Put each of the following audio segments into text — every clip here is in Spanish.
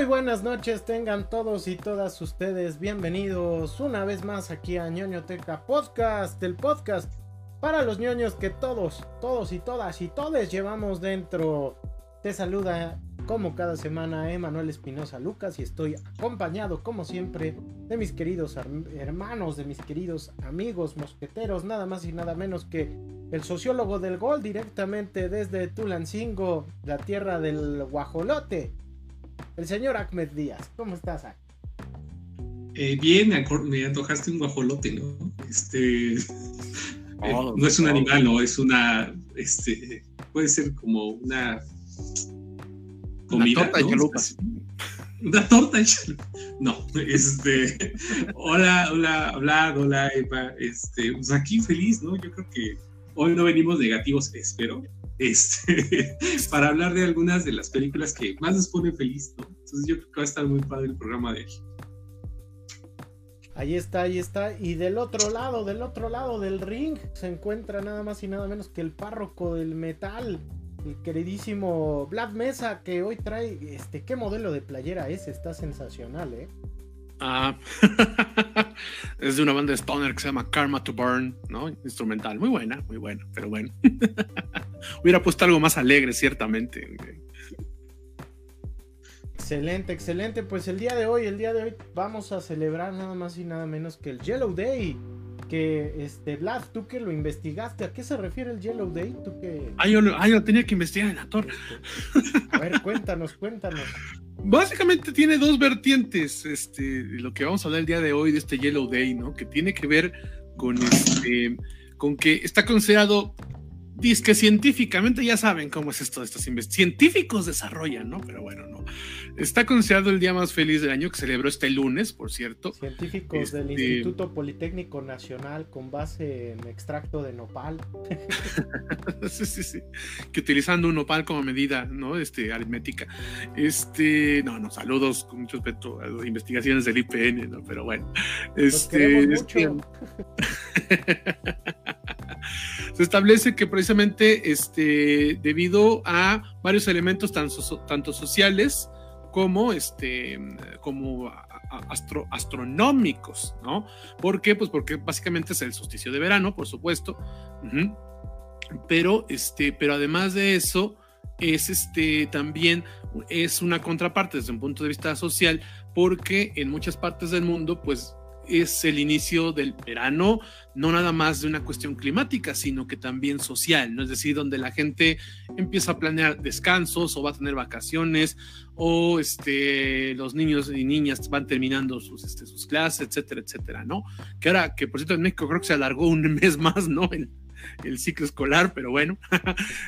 Muy buenas noches, tengan todos y todas ustedes bienvenidos una vez más aquí a ñoñoteca Podcast, el podcast para los ñoños que todos, todos y todas y todes llevamos dentro. Te saluda como cada semana Emanuel Espinosa Lucas y estoy acompañado como siempre de mis queridos hermanos, de mis queridos amigos mosqueteros, nada más y nada menos que el sociólogo del gol directamente desde Tulancingo, la tierra del guajolote el señor Ahmed Díaz. ¿Cómo estás, Ahmed? Eh, bien, me antojaste un guajolote, ¿no? Este. Eh, no es un animal, no, es una. Este. Puede ser como una. Comida. Una torta ¿no? Una torta. No, este. Hola, hola, hola, hola, Eva. Este, pues aquí feliz, ¿no? Yo creo que hoy no venimos negativos, espero este, para hablar de algunas de las películas que más nos ponen feliz, ¿no? Entonces yo creo que va a estar muy padre el programa de hoy. Ahí está, ahí está. Y del otro lado, del otro lado del ring, se encuentra nada más y nada menos que el párroco del metal, el queridísimo Vlad Mesa, que hoy trae, este, ¿qué modelo de playera es? Está sensacional, ¿eh? Ah, es de una banda de stoner que se llama Karma to Burn, ¿no? Instrumental, muy buena, muy buena, pero bueno. Hubiera puesto algo más alegre, ciertamente. Excelente, excelente. Pues el día de hoy, el día de hoy vamos a celebrar nada más y nada menos que el Yellow Day. Que, este, Vlad, tú que lo investigaste, ¿a qué se refiere el Yellow Day? ¿Tú que... Ah, yo, ah, yo tenía que investigar en la torre. A ver, cuéntanos, cuéntanos. Básicamente tiene dos vertientes, este, lo que vamos a hablar el día de hoy de este Yellow Day, ¿no? Que tiene que ver con este, con que está considerado Dice que científicamente ya saben cómo es esto de estos científicos desarrollan, ¿no? Pero bueno, no. Está considerado el día más feliz del año que celebró este lunes, por cierto. Científicos del este Instituto Politécnico Nacional con base en extracto de nopal. sí, sí, sí. Que utilizando un nopal como medida, ¿no? Este, aritmética. Este, no, no, saludos con mucho respeto a las investigaciones del IPN, ¿no? Pero bueno. Este, mucho. se establece que precisamente este, debido a varios elementos tanto, sociales como, este, como astronómicos, ¿no? ¿Por qué? Pues porque básicamente es el solsticio de verano, por supuesto. Pero, este, pero además de eso, es este también es una contraparte desde un punto de vista social, porque en muchas partes del mundo, pues es el inicio del verano, no nada más de una cuestión climática, sino que también social, ¿no? Es decir, donde la gente empieza a planear descansos o va a tener vacaciones o este, los niños y niñas van terminando sus, este, sus clases, etcétera, etcétera, ¿no? Que ahora, que por cierto en México creo que se alargó un mes más, ¿no? Ciclo escolar, pero bueno,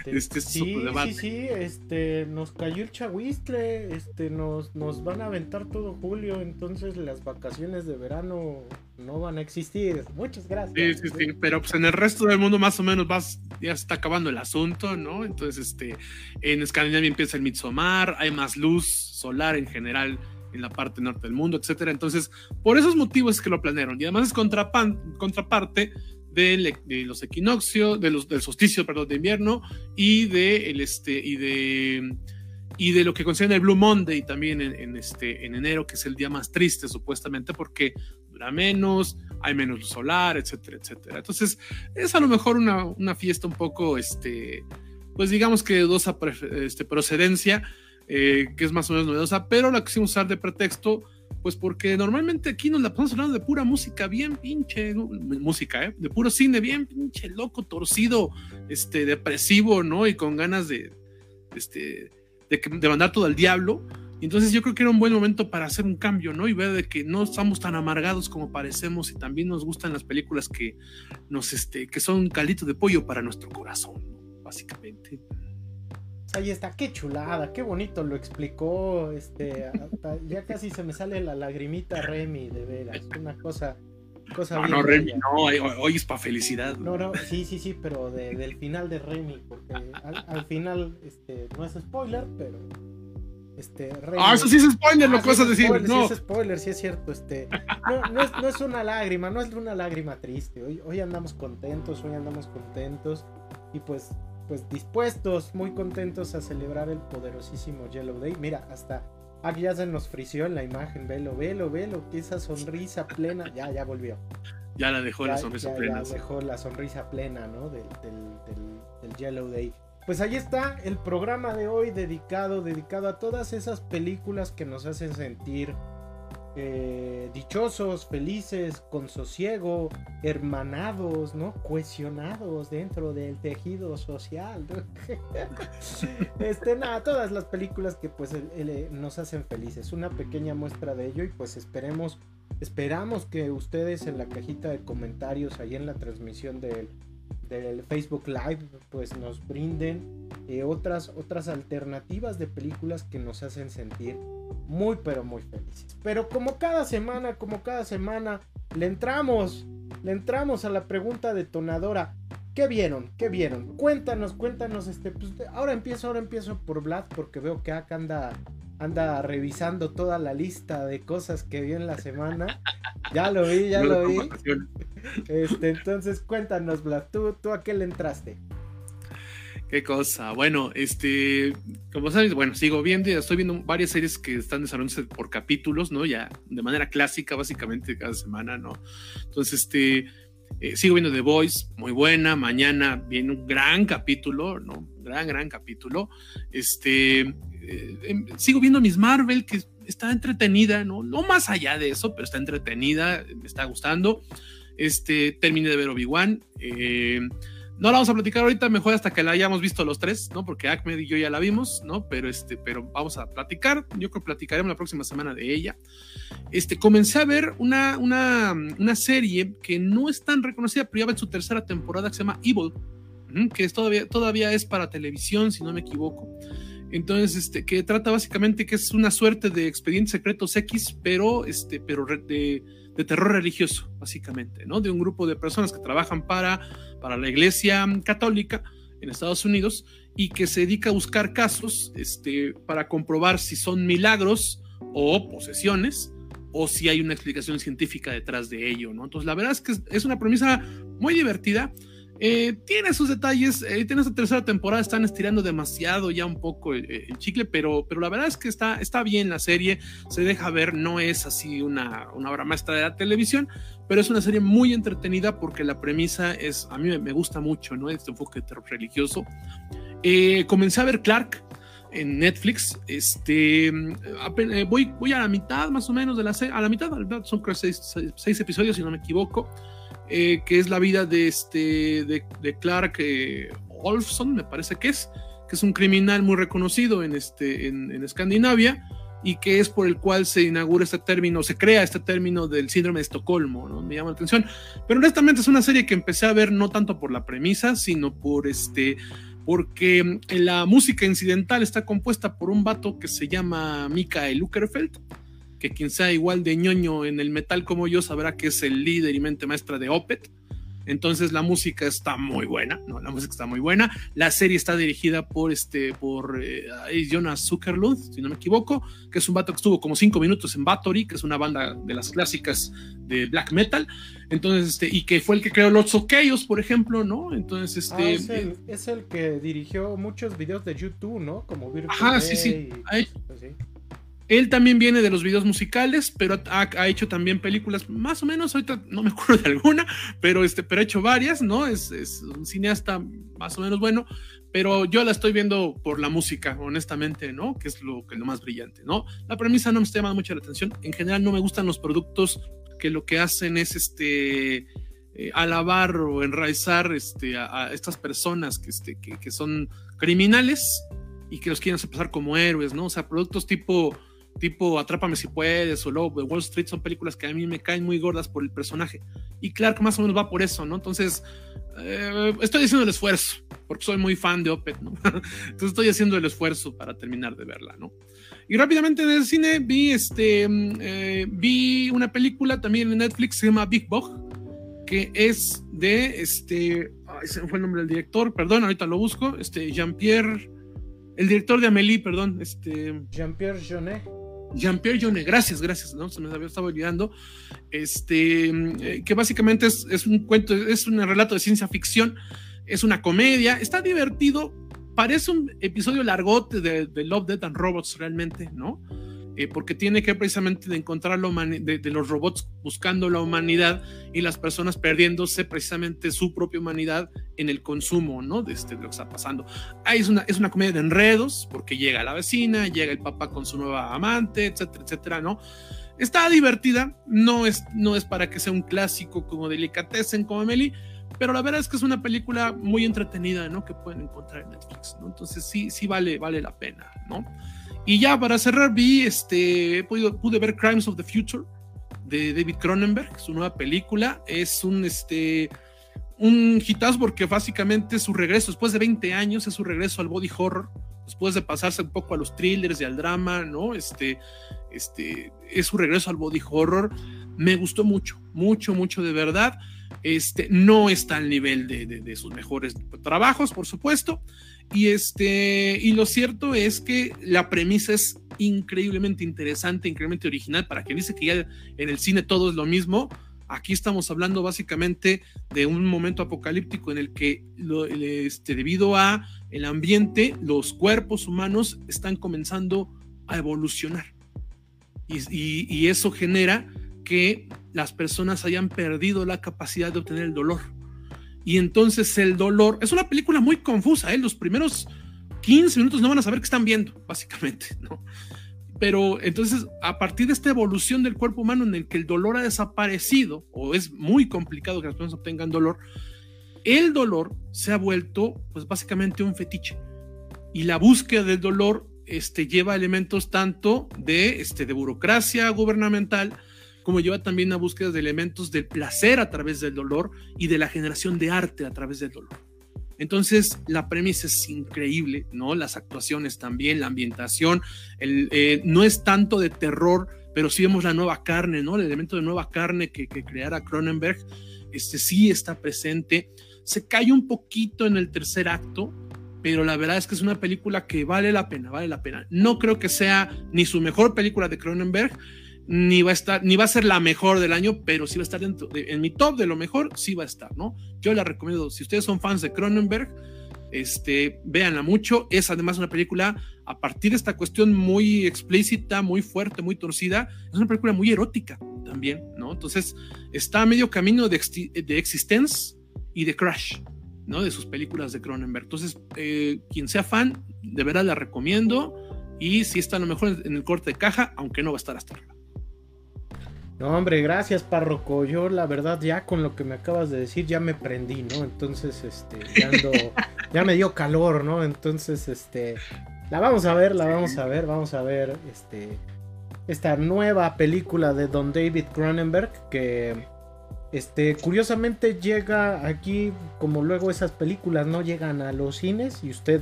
este, este sí, sí, sí, este, nos cayó el chahuistle, este, nos, nos van a aventar todo julio, entonces las vacaciones de verano no van a existir. Muchas gracias. Sí, sí, sí, pero pues en el resto del mundo más o menos vas, ya se está acabando el asunto, ¿no? Entonces, este, en Escandinavia empieza el Midsommar, hay más luz solar en general en la parte norte del mundo, etcétera. Entonces, por esos motivos es que lo planearon. Y además es contraparte de, los equinoccios, de los, del solsticio, perdón, de invierno y de, el, este, y de, y de lo que considera el Blue Monday también en, este, en enero, que es el día más triste supuestamente porque dura menos, hay menos luz solar, etcétera, etcétera. Entonces es a lo mejor una, una fiesta un poco, este, pues digamos que de dudosa este, procedencia, eh, que es más o menos novedosa, pero la quisimos usar de pretexto pues porque normalmente aquí nos la pasamos hablando de pura música, bien pinche, música, ¿eh? De puro cine, bien pinche loco, torcido, este, depresivo, ¿no? Y con ganas de, este, de, mandar todo al diablo. Entonces yo creo que era un buen momento para hacer un cambio, ¿no? Y ver de que no estamos tan amargados como parecemos y también nos gustan las películas que nos, este, que son calitos de pollo para nuestro corazón, básicamente. Ahí está, qué chulada, qué bonito lo explicó. Este, ya casi se me sale la lagrimita Remy, de veras. Una cosa, cosa no, no, Remy, no, hoy, es para felicidad. No, no, sí, sí, sí, pero del final de Remy, porque al, final, este, no es spoiler, pero. Este, ah, eso sí es spoiler, lo que vas a decir. no. Sí es spoiler, sí es cierto. Este, no, no, es, no es una lágrima, no es una lágrima triste. Hoy, hoy andamos contentos, hoy andamos contentos. Y pues pues dispuestos, muy contentos a celebrar el poderosísimo Yellow Day. Mira, hasta Ah, ya se nos frició en la imagen, velo, velo, velo, que esa sonrisa plena, ya, ya volvió. Ya la dejó la sonrisa plena. Ya dejó la sonrisa plena, ¿no? Del, del, Yellow Day. Pues ahí está el programa de hoy dedicado, dedicado a todas esas películas que nos hacen sentir eh, dichosos, felices, con sosiego, hermanados, ¿no? Cohesionados dentro del tejido social. este, nada, todas las películas que pues nos hacen felices. Una pequeña muestra de ello y pues esperemos, esperamos que ustedes en la cajita de comentarios, ahí en la transmisión del, del Facebook Live, pues nos brinden eh, otras, otras alternativas de películas que nos hacen sentir muy pero muy felices. Pero como cada semana, como cada semana, le entramos, le entramos a la pregunta detonadora. ¿Qué vieron? ¿Qué vieron? Cuéntanos, cuéntanos, este, pues, ahora empiezo, ahora empiezo por Vlad porque veo que acá anda, anda revisando toda la lista de cosas que vio en la semana. Ya lo vi, ya lo vi. Este, entonces cuéntanos, Vlad, ¿tú, tú a qué le entraste? Qué cosa. Bueno, este, como sabes, bueno, sigo viendo, estoy viendo varias series que están desarrollándose por capítulos, ¿no? Ya de manera clásica, básicamente cada semana, ¿no? Entonces, este, eh, sigo viendo The Voice, muy buena. Mañana viene un gran capítulo, ¿no? Gran, gran capítulo. Este, eh, em, sigo viendo Miss Marvel, que está entretenida, ¿no? No más allá de eso, pero está entretenida, me está gustando. Este, terminé de ver Obi-Wan. Eh, no la vamos a platicar ahorita, mejor hasta que la hayamos visto los tres, ¿no? Porque Ahmed y yo ya la vimos, ¿no? Pero este, pero vamos a platicar. Yo creo que platicaremos la próxima semana de ella. Este, comencé a ver una, una, una serie que no es tan reconocida, pero ya va en su tercera temporada que se llama Evil, que es todavía, todavía es para televisión, si no me equivoco. Entonces, este, que trata básicamente que es una suerte de expedientes secretos X, pero, este, pero de de terror religioso, básicamente, ¿no? De un grupo de personas que trabajan para, para la iglesia católica en Estados Unidos y que se dedica a buscar casos este, para comprobar si son milagros o posesiones o si hay una explicación científica detrás de ello, ¿no? Entonces, la verdad es que es una premisa muy divertida eh, tiene sus detalles, eh, tiene esta tercera temporada, están estirando demasiado ya un poco el, chicle, pero, pero la verdad es que está, está bien la serie, se deja ver, no es así una, una obra maestra de la televisión, pero es una serie muy entretenida porque la premisa es, a mí me, gusta mucho, ¿no? Este enfoque religioso. Eh, comencé a ver Clark, en Netflix. Este, voy, voy a la mitad más o menos de la serie, a la mitad, son seis, seis, episodios si no me equivoco. Eh, que es la vida de, este, de, Clark eh, Olfson, me parece que es, que es un criminal muy reconocido en, este, en, Escandinavia y que es por el cual se inaugura este término, se crea este término del síndrome de Estocolmo, ¿no? Me llama la atención. Pero honestamente es una serie que empecé a ver no tanto por la premisa, sino por este, porque la música incidental está compuesta por un vato que se llama Mikael Uckerfeld, que quien sea igual de ñoño en el metal como yo sabrá que es el líder y mente maestra de Opet. Entonces la música está muy buena, ¿no? La música está muy buena. La serie está dirigida por este, por eh, Jonas Zuckerlund, si no me equivoco, que es un vato que estuvo como cinco minutos en Bathory, que es una banda de las clásicas de black metal. Entonces, este, y que fue el que creó los Okeyos, por ejemplo, ¿no? Entonces, este. Ah, es, el, que dirigió muchos videos de YouTube, ¿no? Como Virtual Ajá, sí, sí. Pues sí. Él también viene de los videos musicales, pero ha, hecho también películas más o menos, ahorita no me acuerdo de alguna, pero, este, pero ha hecho varias, ¿no? Es, un cineasta más o menos bueno, pero yo la estoy viendo por la música, honestamente, ¿no? Que es lo, que lo más brillante, ¿no? La premisa no me está llamando mucho la atención. En general no me gustan los productos que lo que hacen es este... Eh, alabar o enraizar este, a, estas personas que, este, que, que, son criminales y que los quieren hacer pasar como héroes, ¿no? O sea, productos tipo tipo Atrápame si puedes o Lobo de Wall Street son películas que a mí me caen muy gordas por el personaje. Y Clark más o menos va por eso, ¿no? Entonces, eh, estoy haciendo el esfuerzo, porque soy muy fan de Opet, ¿no? Entonces estoy haciendo el esfuerzo para terminar de verla, ¿no? Y rápidamente del cine vi, este, mm, eh, vi una película también en Netflix, se llama Big Bug, que es de, este, ese fue el nombre del director, perdón, ahorita lo busco, este, Jean-Pierre, el director de Amélie, perdón, este... Jean-Pierre Jeunet. Jean-Pierre Jeunet, gracias, gracias, ¿no? Se me había estado olvidando. Este, eh, que básicamente es, un cuento, es un relato de ciencia ficción, es una comedia, está divertido, parece un episodio largote de, Love, Death and Robots realmente, ¿no? Eh, porque tiene que precisamente de encontrar la de, de, los robots buscando la humanidad y las personas perdiéndose precisamente su propia humanidad en el consumo, ¿no? De, este, de lo que está pasando. Ahí es una, es una comedia de enredos, porque llega la vecina, llega el papá con su nueva amante, etcétera, etcétera, ¿no? Está divertida, no es, no es para que sea un clásico como Delicatessen, como Emily, pero la verdad es que es una película muy entretenida, ¿no? Que pueden encontrar en Netflix, ¿no? Entonces sí, sí vale, vale la pena, ¿no? Y ya para cerrar vi, este, pude ver Crimes of the Future de David Cronenberg, su nueva película, es un, este, un hitazo porque básicamente su regreso, después de 20 años, es su regreso al body horror, después de pasarse un poco a los thrillers y al drama, ¿no? Este, este, es su regreso al body horror. Me gustó mucho, mucho, mucho de verdad. Este, no está al nivel de, sus mejores trabajos, por supuesto. Y, este, y lo cierto es que la premisa es increíblemente interesante, increíblemente original. Para quien dice que ya en el cine todo es lo mismo, aquí estamos hablando básicamente de un momento apocalíptico en el que este, debido a el ambiente, los cuerpos humanos están comenzando a evolucionar. y eso genera que las personas hayan perdido la capacidad de obtener el dolor. Y entonces el dolor es una película muy confusa, ¿eh? los primeros 15 minutos no van a saber qué están viendo, básicamente, ¿no? Pero entonces, a partir de esta evolución del cuerpo humano en el que el dolor ha desaparecido, o es muy complicado que las personas obtengan dolor, el dolor se ha vuelto, pues básicamente un fetiche. Y la búsqueda del dolor este, lleva elementos tanto de, este, de burocracia gubernamental, como lleva también a búsqueda de elementos del placer a través del dolor y de la generación de arte a través del dolor. Entonces, la premisa es increíble, ¿no? Las actuaciones también, la ambientación, el, eh, no es tanto de terror, pero sí vemos la nueva carne, ¿no? El elemento de nueva carne que, que creara Cronenberg, este sí está presente. Se cae un poquito en el tercer acto, pero la verdad es que es una película que vale la pena, vale la pena. No creo que sea ni su mejor película de Cronenberg, ni va a estar, ni va a ser la mejor del año, pero sí va a estar dentro en mi top de lo mejor, sí va a estar, ¿no? Yo la recomiendo, si ustedes son fans de Cronenberg, este, véanla mucho. Es además una película, a partir de esta cuestión muy explícita, muy fuerte, muy torcida, es una película muy erótica también, ¿no? Entonces, está a medio camino de, de Existence y de Crash, ¿no? De sus películas de Cronenberg. Entonces, eh, quien sea fan, de verdad la recomiendo. Y si está a lo mejor en el corte de caja, aunque no va a estar hasta arriba. No, hombre, gracias, párroco. Yo, la verdad, ya con lo que me acabas de decir, ya me prendí, ¿no? Entonces, este, ya, ya me dio calor, ¿no? Entonces, este, la vamos a ver, la vamos a ver, vamos a ver, este, esta nueva película de Don David Cronenberg, que, este, curiosamente llega aquí, como luego esas películas no llegan a los cines, y usted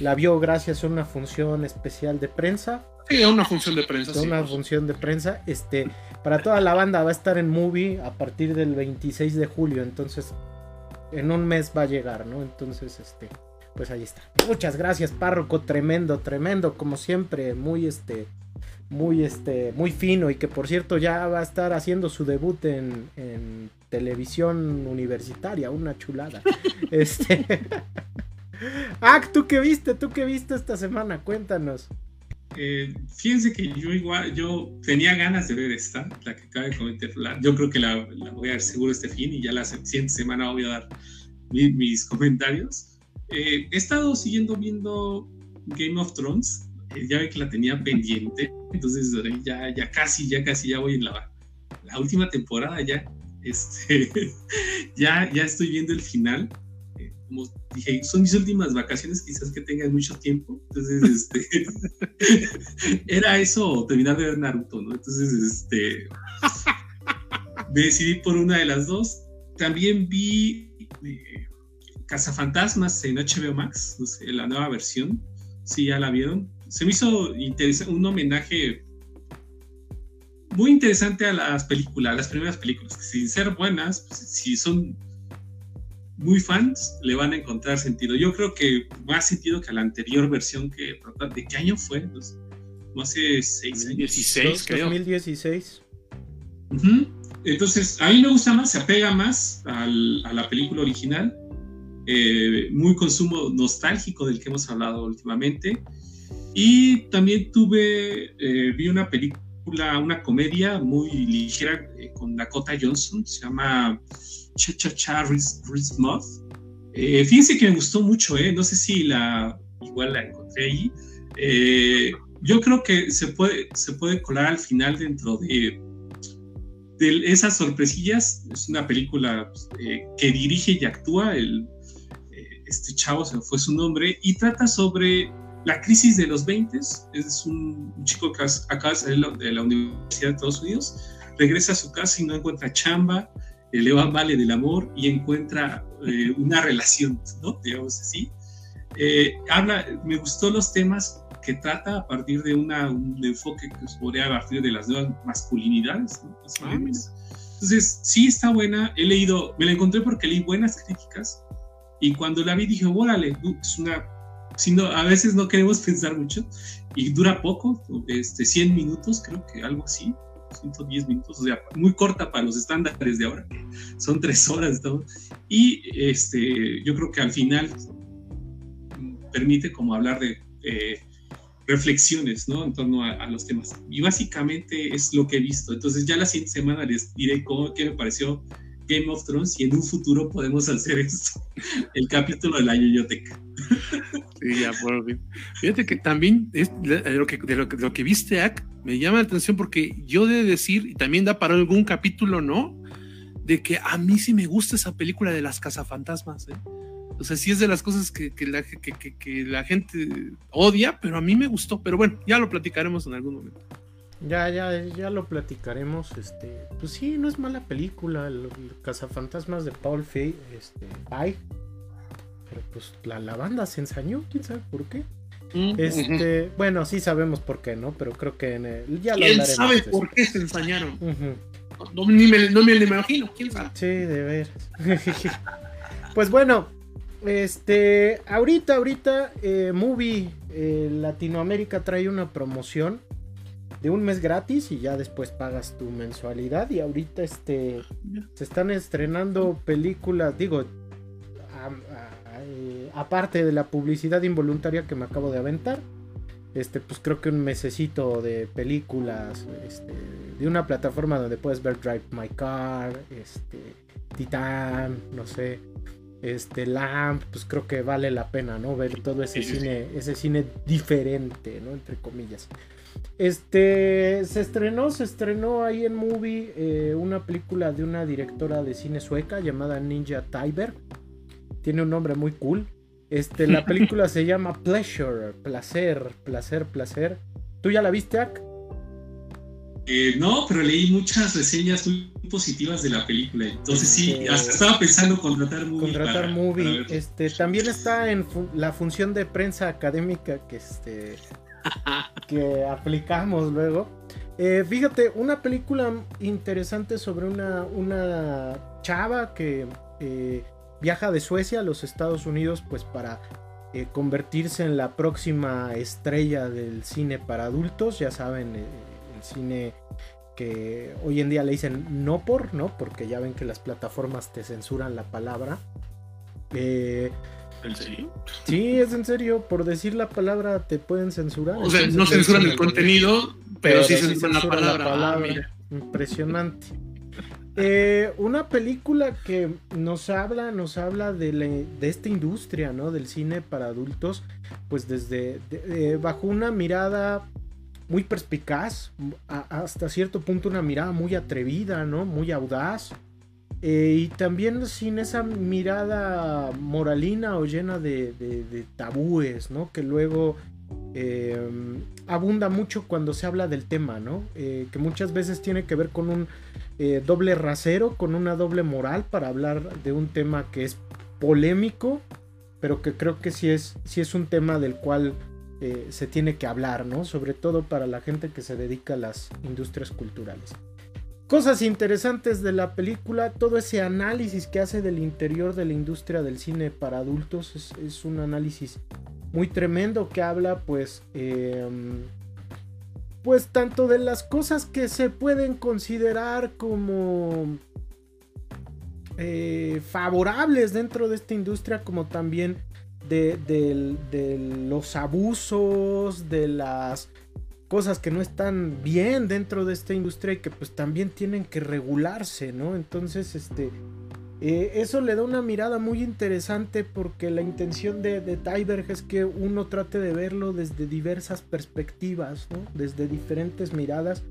la vio gracias a una función especial de prensa. Sí, a una función de prensa. Una pues. función de prensa, este para toda la banda va a estar en movie a partir del 26 de julio, entonces en un mes va a llegar, ¿no? Entonces, este, pues ahí está. Muchas gracias, párroco, tremendo, tremendo, como siempre, muy este, muy este, muy fino y que por cierto ya va a estar haciendo su debut en, en televisión universitaria, una chulada. este. ah, ¿tú qué viste? ¿Tú qué viste esta semana? Cuéntanos. Eh, fíjense que yo igual, yo tenía ganas de ver esta, la que acaba de comentar. yo creo que la, voy a ver seguro este fin y ya la siguiente semana voy a dar mis comentarios. Eh, he estado siguiendo viendo Game of Thrones, eh, ya ve que la tenía pendiente, entonces ya, ya casi, ya casi, ya voy en la, la última temporada ya. Este, ya, ya estoy viendo el final como dije, son mis últimas vacaciones, quizás que tengan mucho tiempo. Entonces, este, era eso, terminar de ver Naruto, ¿no? Entonces, este, decidí por una de las dos. También vi eh, Cazafantasmas en HBO Max, la nueva versión. Sí, ya la vieron. Se me hizo un homenaje muy interesante a las películas, a las primeras películas, que sin ser buenas, pues, si son muy fans le van a encontrar sentido. Yo creo que más sentido que a la anterior versión que ¿de qué año fue? No hace seis años. 16, creo. 2016. Entonces, a mí me gusta más, se apega más a la película original. Eh, muy consumo nostálgico del que hemos hablado últimamente. Y también tuve, eh, vi una película, una comedia muy ligera eh, con Dakota Johnson, se llama Cha Cha Cha. Eh, fíjense que me gustó mucho, eh, no sé si la, igual la encontré ahí. yo creo que se puede, se puede colar al final dentro de, de esas sorpresillas. Es una película pues, que dirige y actúa el, este chavo, se fue su nombre, y trata sobre la crisis de los 20 es un, chico que acaba de salir de la Universidad de Estados Unidos, regresa a su casa y no encuentra chamba, eh, le va mal del amor y encuentra eh, una relación, ¿no? Digamos así. Eh, habla, me gustó los temas que trata a partir de una, un enfoque que podría a partir de las nuevas masculinidades, ¿no? Ah, Entonces, sí está buena. He leído, me la encontré porque leí buenas críticas y cuando la vi dije, órale, es una sino a veces no queremos pensar mucho y dura poco, este, 100 minutos, creo que algo así, 110 minutos, o sea, muy corta para los estándares de ahora, son tres horas, y este, yo creo que al final permite como hablar de reflexiones, ¿no? En torno a, los temas. Y básicamente es lo que he visto. Entonces ya la siguiente semana les diré cómo, qué me pareció Game of Thrones y en un futuro podemos hacer esto, el capítulo de la biblioteca. Sí, ya, por fin. Fíjate que también de lo que, viste, Ak, me llama la atención porque yo de decir, y también da para algún capítulo, ¿no? De que a mí sí me gusta esa película de las cazafantasmas, ¿eh? O sea, sí es de las cosas que, la, gente odia, pero a mí me gustó. Pero bueno, ya lo platicaremos en algún momento. Ya, ya, ya lo platicaremos. Este, pues sí, no es mala película. El, Cazafantasmas de Paul Feig, este, Ay, pero pues la, la banda se ensañó, quién sabe por qué. Mm, este, bueno, sí sabemos por qué, ¿no? Pero creo que en el, ya lo ¿Quién sabe por qué se ensañaron? no, ni me, no, me, lo imagino, quién sabe. Sí, de ver. pues bueno, este, ahorita, ahorita, eh, Movie eh, Latinoamérica trae una promoción de un mes gratis y ya después pagas tu mensualidad. Y ahorita, este, se están estrenando películas, digo, eh, aparte de la publicidad involuntaria que me acabo de aventar, este, pues creo que un mesecito de películas, este, de una plataforma donde puedes ver Drive My Car, este, Titan, no sé, este, Lamp, pues creo que vale la pena, ¿no? Ver todo ese cine, ese cine diferente, ¿no? Entre comillas. Este, se estrenó, se estrenó ahí en Movie eh, una película de una directora de cine sueca llamada Ninja Tiber tiene un nombre muy cool. Este, la película se llama Pleasure, placer, placer, placer. ¿Tú ya la viste, Ak? Eh, no, pero leí muchas reseñas muy positivas de la película. Entonces sí, este, hasta estaba pensando contratar movie. Contratar movie. este, también está en la función de prensa académica que este que aplicamos luego. Eh, fíjate, una película interesante sobre una, una chava que eh, viaja de Suecia a los Estados Unidos pues para eh, convertirse en la próxima estrella del cine para adultos, ya saben, el cine que hoy en día le dicen no por, ¿no? Porque ya ven que las plataformas te censuran la palabra. Eh, ¿En serio? Sí, es en serio. Por decir la palabra te pueden censurar. O sea, no censuran el contenido, pero, sí censuran, la palabra. Ah, Impresionante. Eh, una película que nos habla, nos habla de, esta industria, ¿no? Del cine para adultos, pues desde eh, bajo una mirada muy perspicaz, hasta cierto punto una mirada muy atrevida, ¿no? Muy audaz. Eh, y también sin esa mirada moralina o llena de, tabúes, ¿no? Que luego abunda mucho cuando se habla del tema, ¿no? que muchas veces tiene que ver con un eh, doble rasero, con una doble moral para hablar de un tema que es polémico, pero que creo que sí es, es un tema del cual eh, se tiene que hablar, ¿no? Sobre todo para la gente que se dedica a las industrias culturales. Cosas interesantes de la película, todo ese análisis que hace del interior de la industria del cine para adultos es, un análisis muy tremendo que habla pues em, pues tanto de las cosas que se pueden considerar como eh, favorables dentro de esta industria como también de, de los abusos, de las cosas que no están bien dentro de esta industria y que pues también tienen que regularse, ¿no? Entonces, este, eh, eso le da una mirada muy interesante porque la intención de, de es que uno trate de verlo desde diversas perspectivas, ¿no? Desde diferentes miradas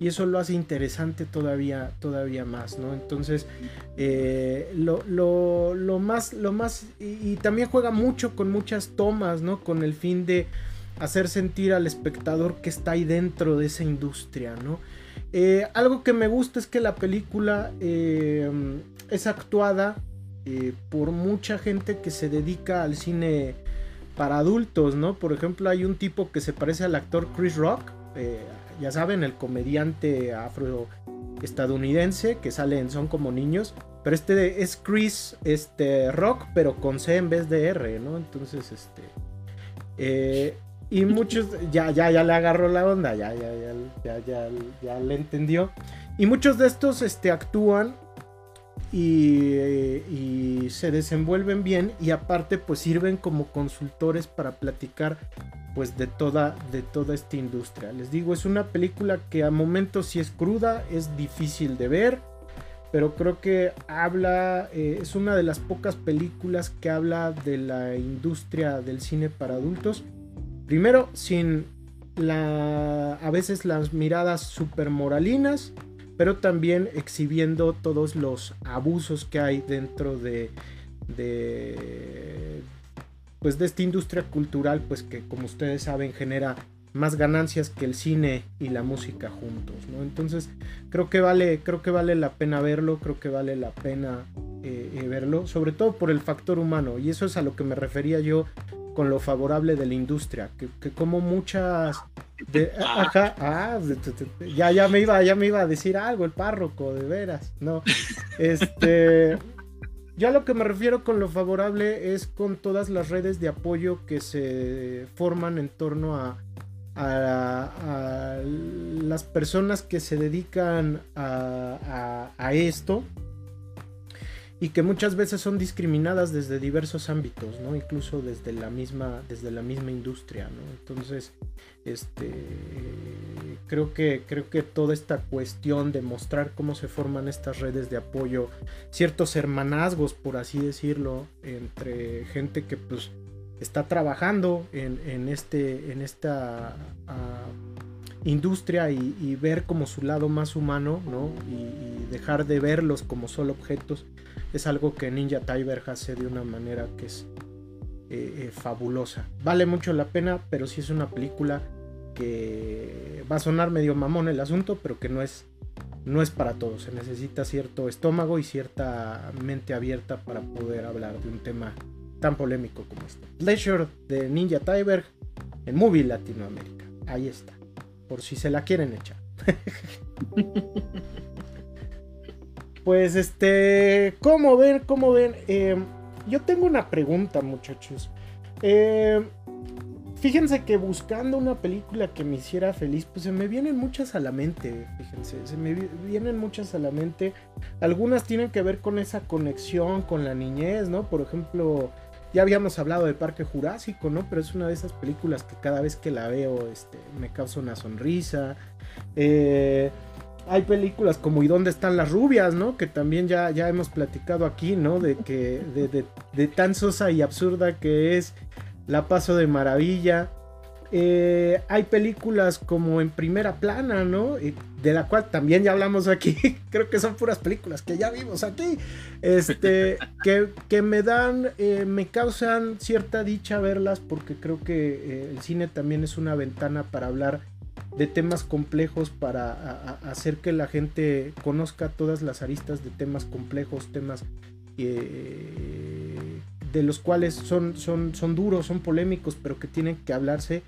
y eso lo hace interesante todavía, todavía más, ¿no? Entonces, eh, lo, lo, más, lo más, y, también juega mucho con muchas tomas, ¿no? Con el fin de hacer sentir al espectador que está ahí dentro de esa industria, ¿no? Eh, algo que me gusta es que la película eh, es actuada eh, por mucha gente que se dedica al cine para adultos, ¿no? Por ejemplo, hay un tipo que se parece al actor Chris Rock, ya saben, el comediante afroestadounidense que sale en Son como niños, pero este es Chris este, Rock, pero con C en vez de R, ¿no? Entonces, este... Y muchos, ya, ya, ya le agarró la onda, ya, ya, ya, ya, ya, le entendió. Y muchos de estos este, actúan y, y, se desenvuelven bien y aparte pues sirven como consultores para platicar pues de toda, de toda esta industria. Les digo, es una película que a momentos sí es cruda, es difícil de ver, pero creo que habla, eh, es una de las pocas películas que habla de la industria del cine para adultos Primero, sin la, a veces las miradas super moralinas, pero también exhibiendo todos los abusos que hay dentro de, de, pues de esta industria cultural, pues que como ustedes saben genera más ganancias que el cine y la música juntos, ¿no? Entonces creo que vale, creo que vale la pena verlo, creo que vale la pena eh, eh, verlo, sobre todo por el factor humano y eso es a lo que me refería yo con lo favorable de la industria, que, como muchas de, ah. ajá, ah, ya, ya me iba, ya me iba a decir algo el párroco, de veras, no, este, yo a lo que me refiero con lo favorable es con todas las redes de apoyo que se forman en torno a, a, las personas que se dedican a, a esto y que muchas veces son discriminadas desde diversos ámbitos, ¿no? Incluso desde la misma, desde la misma industria, ¿no? Entonces, este, creo que, creo que toda esta cuestión de mostrar cómo se forman estas redes de apoyo, ciertos hermanazgos, por así decirlo, entre gente que pues está trabajando en, este, en esta ah, industria y, ver como su lado más humano, ¿no? y dejar de verlos como solo objetos es algo que Ninja Tiber hace de una manera que es eh, eh, fabulosa. Vale mucho la pena, pero sí es una película que va a sonar medio mamón el asunto, pero que no es, no es para todos. Se necesita cierto estómago y cierta mente abierta para poder hablar de un tema tan polémico como este. Pleasure de Ninja Tiber en Movie Latinoamérica. Ahí está. Por si se la quieren echar. Pues este, ¿cómo ven? ¿Cómo ven? Eh, yo tengo una pregunta, muchachos. Eh, fíjense que buscando una película que me hiciera feliz, pues se me vienen muchas a la mente, fíjense, se me vienen muchas a la mente. Algunas tienen que ver con esa conexión con la niñez, ¿no? Por ejemplo, ya habíamos hablado del Parque Jurásico, ¿no? Pero es una de esas películas que cada vez que la veo, este, me causa una sonrisa. Eh, hay películas como ¿Y dónde están las rubias? ¿no? Que también ya, ya hemos platicado aquí, ¿no? De que de, tan sosa y absurda que es La Paso de Maravilla. Eh, hay películas como en primera plana, ¿no? De la cual también ya hablamos aquí. Creo que son puras películas que ya vimos aquí. Este, que, que me dan, eh, me causan cierta dicha verlas porque creo que eh, el cine también es una ventana para hablar de temas complejos para hacer que la gente conozca todas las aristas de temas complejos, temas eh, de los cuales son, son, son duros, son polémicos, pero que tienen que hablarse.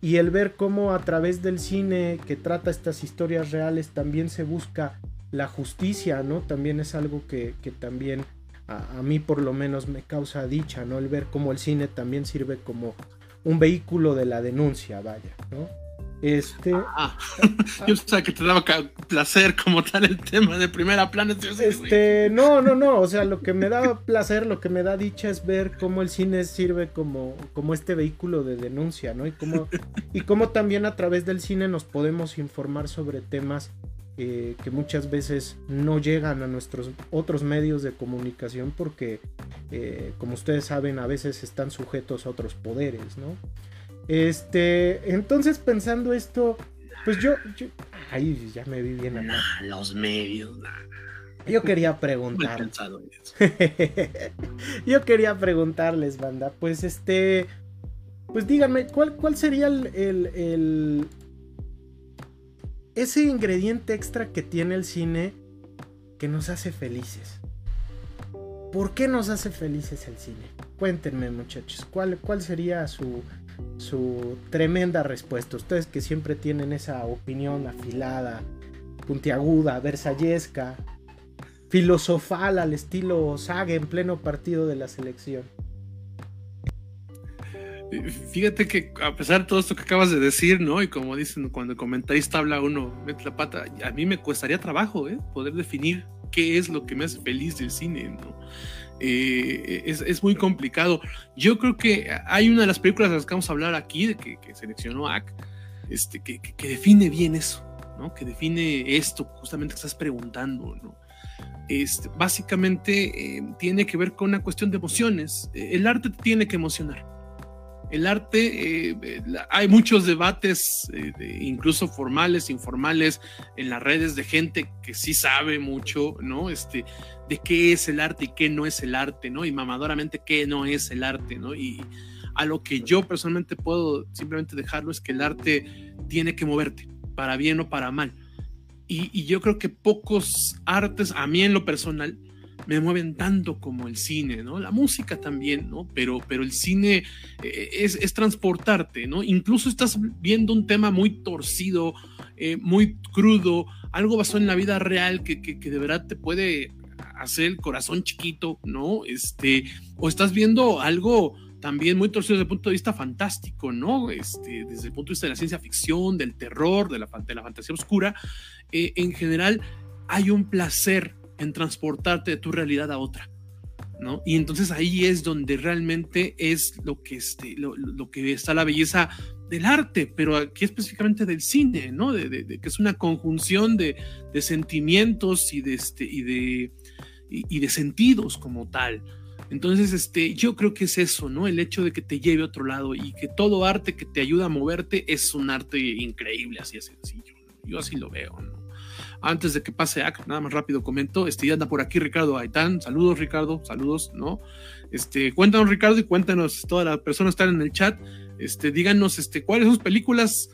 Y el ver cómo a través del cine que trata estas historias reales también se busca la justicia, ¿no? También es algo que, también a, a, mí por lo menos me causa dicha, ¿no? El ver cómo el cine también sirve como un vehículo de la denuncia, vaya, ¿no? Este. Ah, yo sabía que te daba placer como tal el tema de primera plana. Este, no, no, no. O sea, lo que me da placer, lo que me da dicha es ver cómo el cine sirve como, como este vehículo de denuncia, ¿no? Y cómo, y cómo también a través del cine nos podemos informar sobre temas eh, que muchas veces no llegan a nuestros otros medios de comunicación porque, eh, como ustedes saben, a veces están sujetos a otros poderes, ¿no? Este, entonces pensando esto, pues yo, yo ahí ya me vi bien acá. los medios, Yo quería preguntar. yo quería preguntarles, banda, pues este, pues díganme, ¿cuál, cuál sería el, el, ese ingrediente extra que tiene el cine que nos hace felices? ¿Por qué nos hace felices el cine? Cuéntenme, muchachos, ¿cuál, cuál sería su, su tremenda respuesta. Ustedes que siempre tienen esa opinión afilada, puntiaguda, versallesca, filosofal al estilo Saga en pleno partido de la selección. Fíjate que a pesar de todo esto que acabas de decir, ¿no? Y como dicen, cuando el comentarista habla uno, mete la pata, a mí me costaría trabajo, ¿eh? Poder definir qué es lo que me hace feliz del cine, ¿no? Eh, es, muy complicado. Yo creo que hay una de las películas de las que vamos a hablar aquí, que, que seleccionó AC, este, que, define bien eso, ¿no? Que define esto justamente que estás preguntando, ¿no? Este, básicamente eh, tiene que ver con una cuestión de emociones. El arte tiene que emocionar. El arte, eh, hay muchos debates, incluso formales, informales, en las redes de gente que sí sabe mucho, ¿no? Este, de qué es el arte y qué no es el arte, ¿no? Y mamadoramente qué no es el arte, ¿no? Y a lo que yo personalmente puedo simplemente dejarlo es que el arte tiene que moverte, para bien o para mal. Y, yo creo que pocos artes, a mí en lo personal, me mueven tanto como el cine, ¿no? La música también, ¿no? Pero, pero el cine eh, es, transportarte, ¿no? Incluso estás viendo un tema muy torcido, eh, muy crudo, algo basado en la vida real que, que, que de verdad te puede hacer el corazón chiquito, ¿no? Este, o estás viendo algo también muy torcido desde el punto de vista fantástico, ¿no? Este, desde el punto de vista de la ciencia ficción, del terror, de la, de la fantasía oscura, eh, en general hay un placer en transportarte de tu realidad a otra. ¿No? Y entonces ahí es donde realmente es lo que, este, lo, que está la belleza del arte, pero aquí específicamente del cine, ¿no? De, que es una conjunción de, de sentimientos y de, este, y de, y, de sentidos como tal. Entonces, este, yo creo que es eso, ¿no? El hecho de que te lleve a otro lado y que todo arte que te ayuda a moverte es un arte increíble, así de sencillo. Yo así lo veo, ¿no? Antes de que pase Ac, nada más rápido comento, este, ya anda por aquí Ricardo Aitán, saludos Ricardo, saludos, ¿no? Este, cuéntanos Ricardo y cuéntanos, todas las personas están en el chat, este, díganos, este, cuáles son sus películas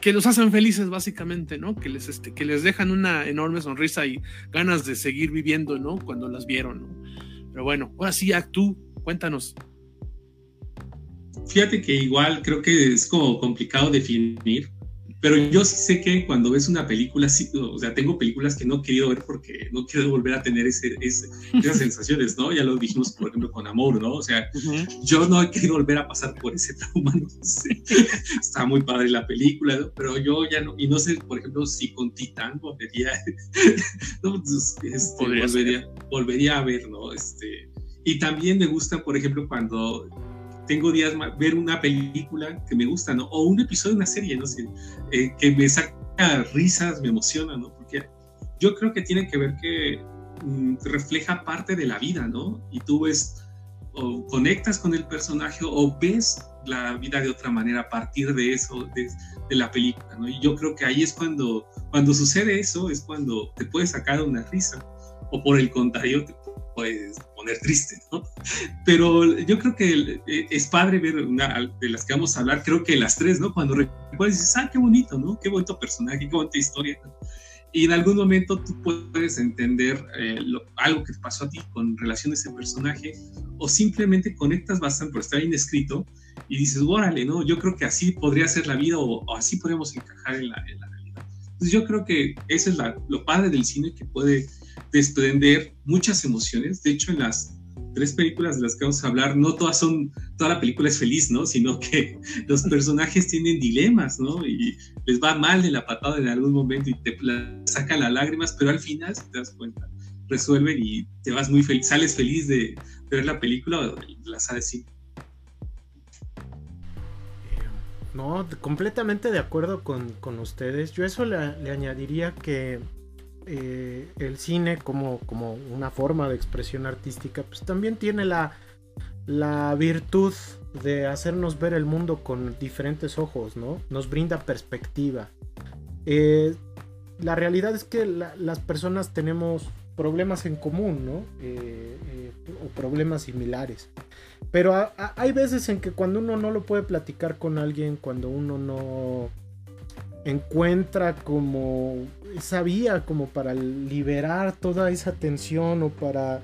que los hacen felices básicamente, ¿no? Que les, este, que les dejan una enorme sonrisa y ganas de seguir viviendo, ¿no? Cuando las vieron, ¿no? Pero bueno, ahora sí, tú, cuéntanos. Fíjate que igual creo que es como complicado definir, pero yo sí sé que cuando ves una película, sí, o sea, tengo películas que no he querido ver porque no quiero volver a tener ese, esas sensaciones, ¿no? Ya lo dijimos, por ejemplo, con Amor, ¿no? O sea, yo no he querido volver a pasar por ese trauma, no sé. Está muy padre la película, ¿no? pero yo ya no, y no sé, por ejemplo, si con Titán volvería, no, pues, este, volvería, volvería a ver, ¿no? Este, y también me gusta, por ejemplo, cuando tengo días ver una película que me gusta, ¿no? O un episodio de una serie, no sé, eh, que me saca risas, me emociona, ¿no? Porque yo creo que tiene que ver que mm, refleja parte de la vida, ¿no? Y tú ves, o conectas con el personaje o ves la vida de otra manera a partir de eso, de, de, la película, ¿no? Y yo creo que ahí es cuando, cuando sucede eso, es cuando te puedes sacar una risa, o por el contrario, te puedes poner triste, ¿no? Pero yo creo que eh, es padre ver una de las que vamos a hablar, creo que las tres, ¿no? Cuando recuerdas, dices, ah, qué bonito, ¿no? Qué bonito personaje, qué bonita historia. Y en algún momento tú puedes entender eh, algo que te pasó a ti con relación a ese personaje, o simplemente conectas bastante, por estar bien escrito, y dices, órale, ¿no? Yo creo que así podría ser la vida, o, así podríamos encajar en la, en la. Entonces yo creo que eso es lo padre del cine que puede desprender muchas emociones. De hecho, en las tres películas de las que vamos a hablar, no todas son, toda la película es feliz, ¿no? Sino que los personajes tienen dilemas, ¿no? Y les va mal de la patada en algún momento y te saca las lágrimas, pero al final, si te das cuenta, resuelven y te vas muy feliz, sales feliz de, ver la película o la sabes sí. No, completamente de acuerdo con, ustedes. Yo eso le, añadiría que eh, el cine como, como una forma de expresión artística, pues también tiene la, la virtud de hacernos ver el mundo con diferentes ojos, ¿no? Nos brinda perspectiva. Eh, la realidad es que las personas tenemos problemas en común, ¿no? Eh, eh, o problemas similares. Pero hay veces en que cuando uno no lo puede platicar con alguien, cuando uno no encuentra como esa vía como para liberar toda esa tensión o para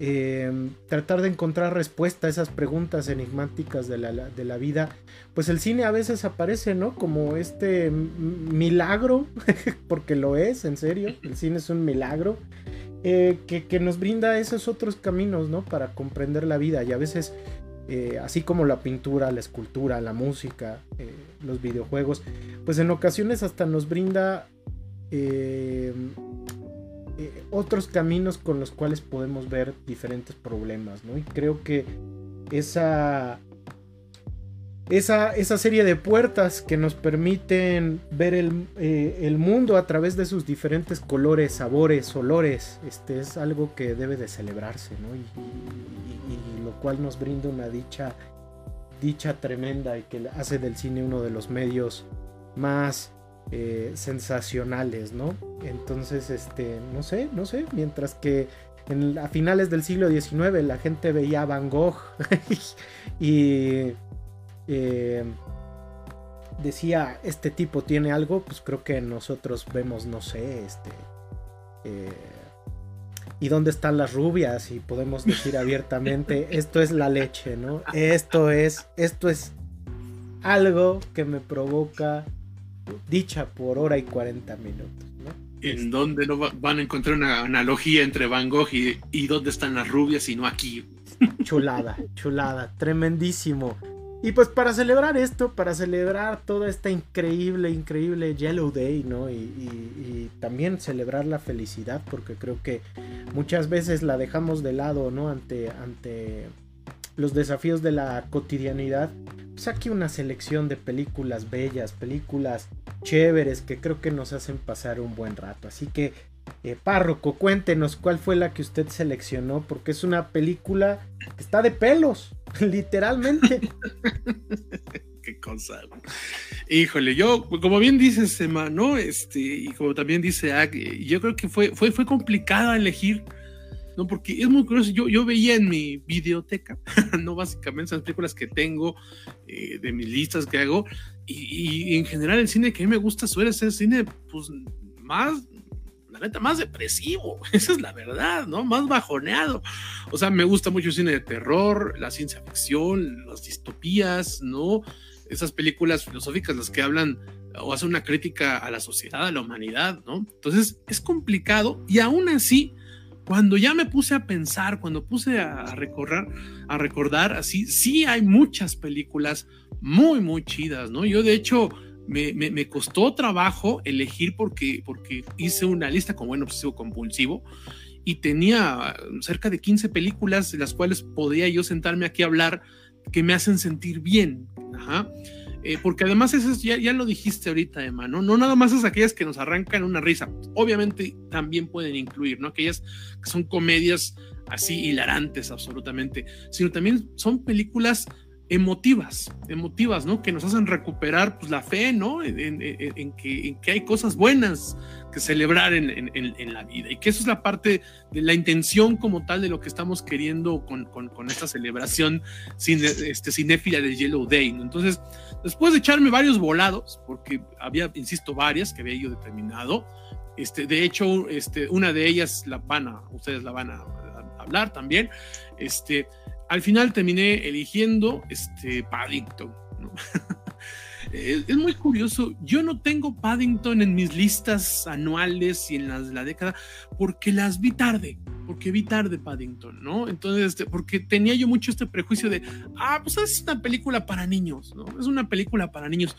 Em, tratar de encontrar respuesta a esas preguntas enigmáticas de la, de la, vida, pues el cine a veces aparece, ¿no? Como este milagro, porque lo es, en serio, el cine es un milagro, eh, que, nos brinda esos otros caminos, ¿no? Para comprender la vida y a veces... Eh, así como la pintura, la escultura, la música, eh, los videojuegos, pues en ocasiones hasta nos brinda eh, otros caminos con los cuales podemos ver diferentes problemas, ¿no? Y creo que esa, esa, esa serie de puertas que nos permiten ver el, eh, el, mundo a través de sus diferentes colores, sabores, olores, este, es algo que debe de celebrarse, ¿no? Y, lo cual nos brinda una dicha, dicha tremenda y que hace del cine uno de los medios más eh, sensacionales, ¿no? Entonces, este, no sé, no sé, mientras que en, a finales del siglo XIX la gente veía a Van Gogh y eh, decía, este tipo tiene algo, pues creo que nosotros vemos, no sé, este... Eh, ¿Y dónde están las rubias? Y podemos decir abiertamente, esto es la leche, ¿no? Esto es, esto es algo que me provoca dicha por hora y 40 minutos. ¿no? En este. donde no van a encontrar una analogía entre Van Gogh y, dónde están las rubias y no aquí. Chulada, chulada, tremendísimo. Y pues para celebrar esto, para celebrar toda esta increíble, increíble Yellow Day, ¿no? Y, también celebrar la felicidad, porque creo que muchas veces la dejamos de lado, ¿no? Ante, ante los desafíos de la cotidianidad saque una selección de películas bellas, películas chéveres que creo que nos hacen pasar un buen rato. Así que, eh, párroco, cuéntenos cuál fue la que usted seleccionó, porque es una película que está de pelos, literalmente. Qué cosa. Híjole, yo, como bien dice Sema, ¿no? Este, y como también dice Ag, yo creo que fue, fue, fue complicado elegir ¿no? Porque es muy curioso, yo, yo veía en mi videoteca, ¿no? Básicamente esas películas que tengo, eh, de mis listas que hago, y, en general el cine que a mí me gusta suele ser cine, pues, más, la neta, más depresivo, esa es la verdad, ¿no? Más bajoneado. O sea, me gusta mucho el cine de terror, la ciencia ficción, las distopías, ¿no? Esas películas filosóficas, las que hablan o hacen una crítica a la sociedad, a la humanidad, ¿no? Entonces es complicado y aún así cuando ya me puse a pensar, cuando puse a, recorrer, a recordar, así, sí hay muchas películas muy, muy chidas, ¿no? Yo de hecho me, costó trabajo elegir porque, porque hice una lista con buen obsesivo compulsivo y tenía cerca de 15 películas de las cuales podía yo sentarme aquí a hablar que me hacen sentir bien. Ajá. Eh, porque además eso ya, ya, lo dijiste ahorita, Emma, ¿no? No nada más es aquellas que nos arrancan una risa, obviamente también pueden incluir, ¿no? Aquellas que son comedias así hilarantes absolutamente, sino también son películas emotivas, emotivas, ¿no? Que nos hacen recuperar pues, la fe, ¿no? En, que, hay cosas buenas que celebrar en, la vida y que eso es la parte de la intención como tal de lo que estamos queriendo con, esta celebración cine, este, del Yellow Day, ¿no? Entonces, después de echarme varios volados, porque había, insisto, varias que había yo determinado, este, de hecho, este, una de ellas la van a, ustedes la van a hablar también, este, al final terminé eligiendo este Paddington. es, muy curioso. Yo no tengo Paddington en mis listas anuales y en las de la década porque las vi tarde. porque vi tarde Paddington, ¿no? Entonces, este, porque tenía yo mucho este prejuicio de, ah, pues es una película para niños, ¿no? Es una película para niños.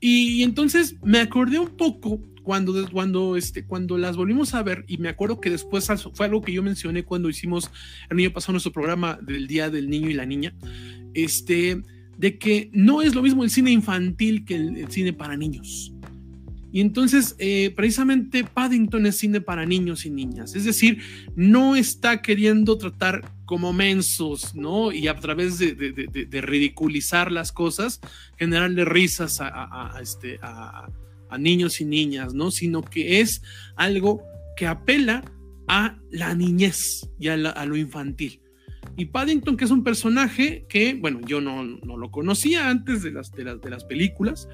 Y, entonces me acordé un poco cuando, cuando, este, cuando las volvimos a ver, y me acuerdo que después fue algo que yo mencioné cuando hicimos el niño pasado nuestro programa del Día del Niño y la Niña, este, de que no es lo mismo el cine infantil que el cine para niños. Y entonces, eh, precisamente Paddington es cine para niños y niñas. Es decir, no está queriendo tratar como mensos, ¿no? Y a través de, ridiculizar las cosas, generarle risas a, este, a, niños y niñas, ¿no? Sino que es algo que apela a la niñez y a, lo infantil. Y Paddington, que es un personaje que, bueno, yo no, no lo conocía antes de las, de las, de las películas,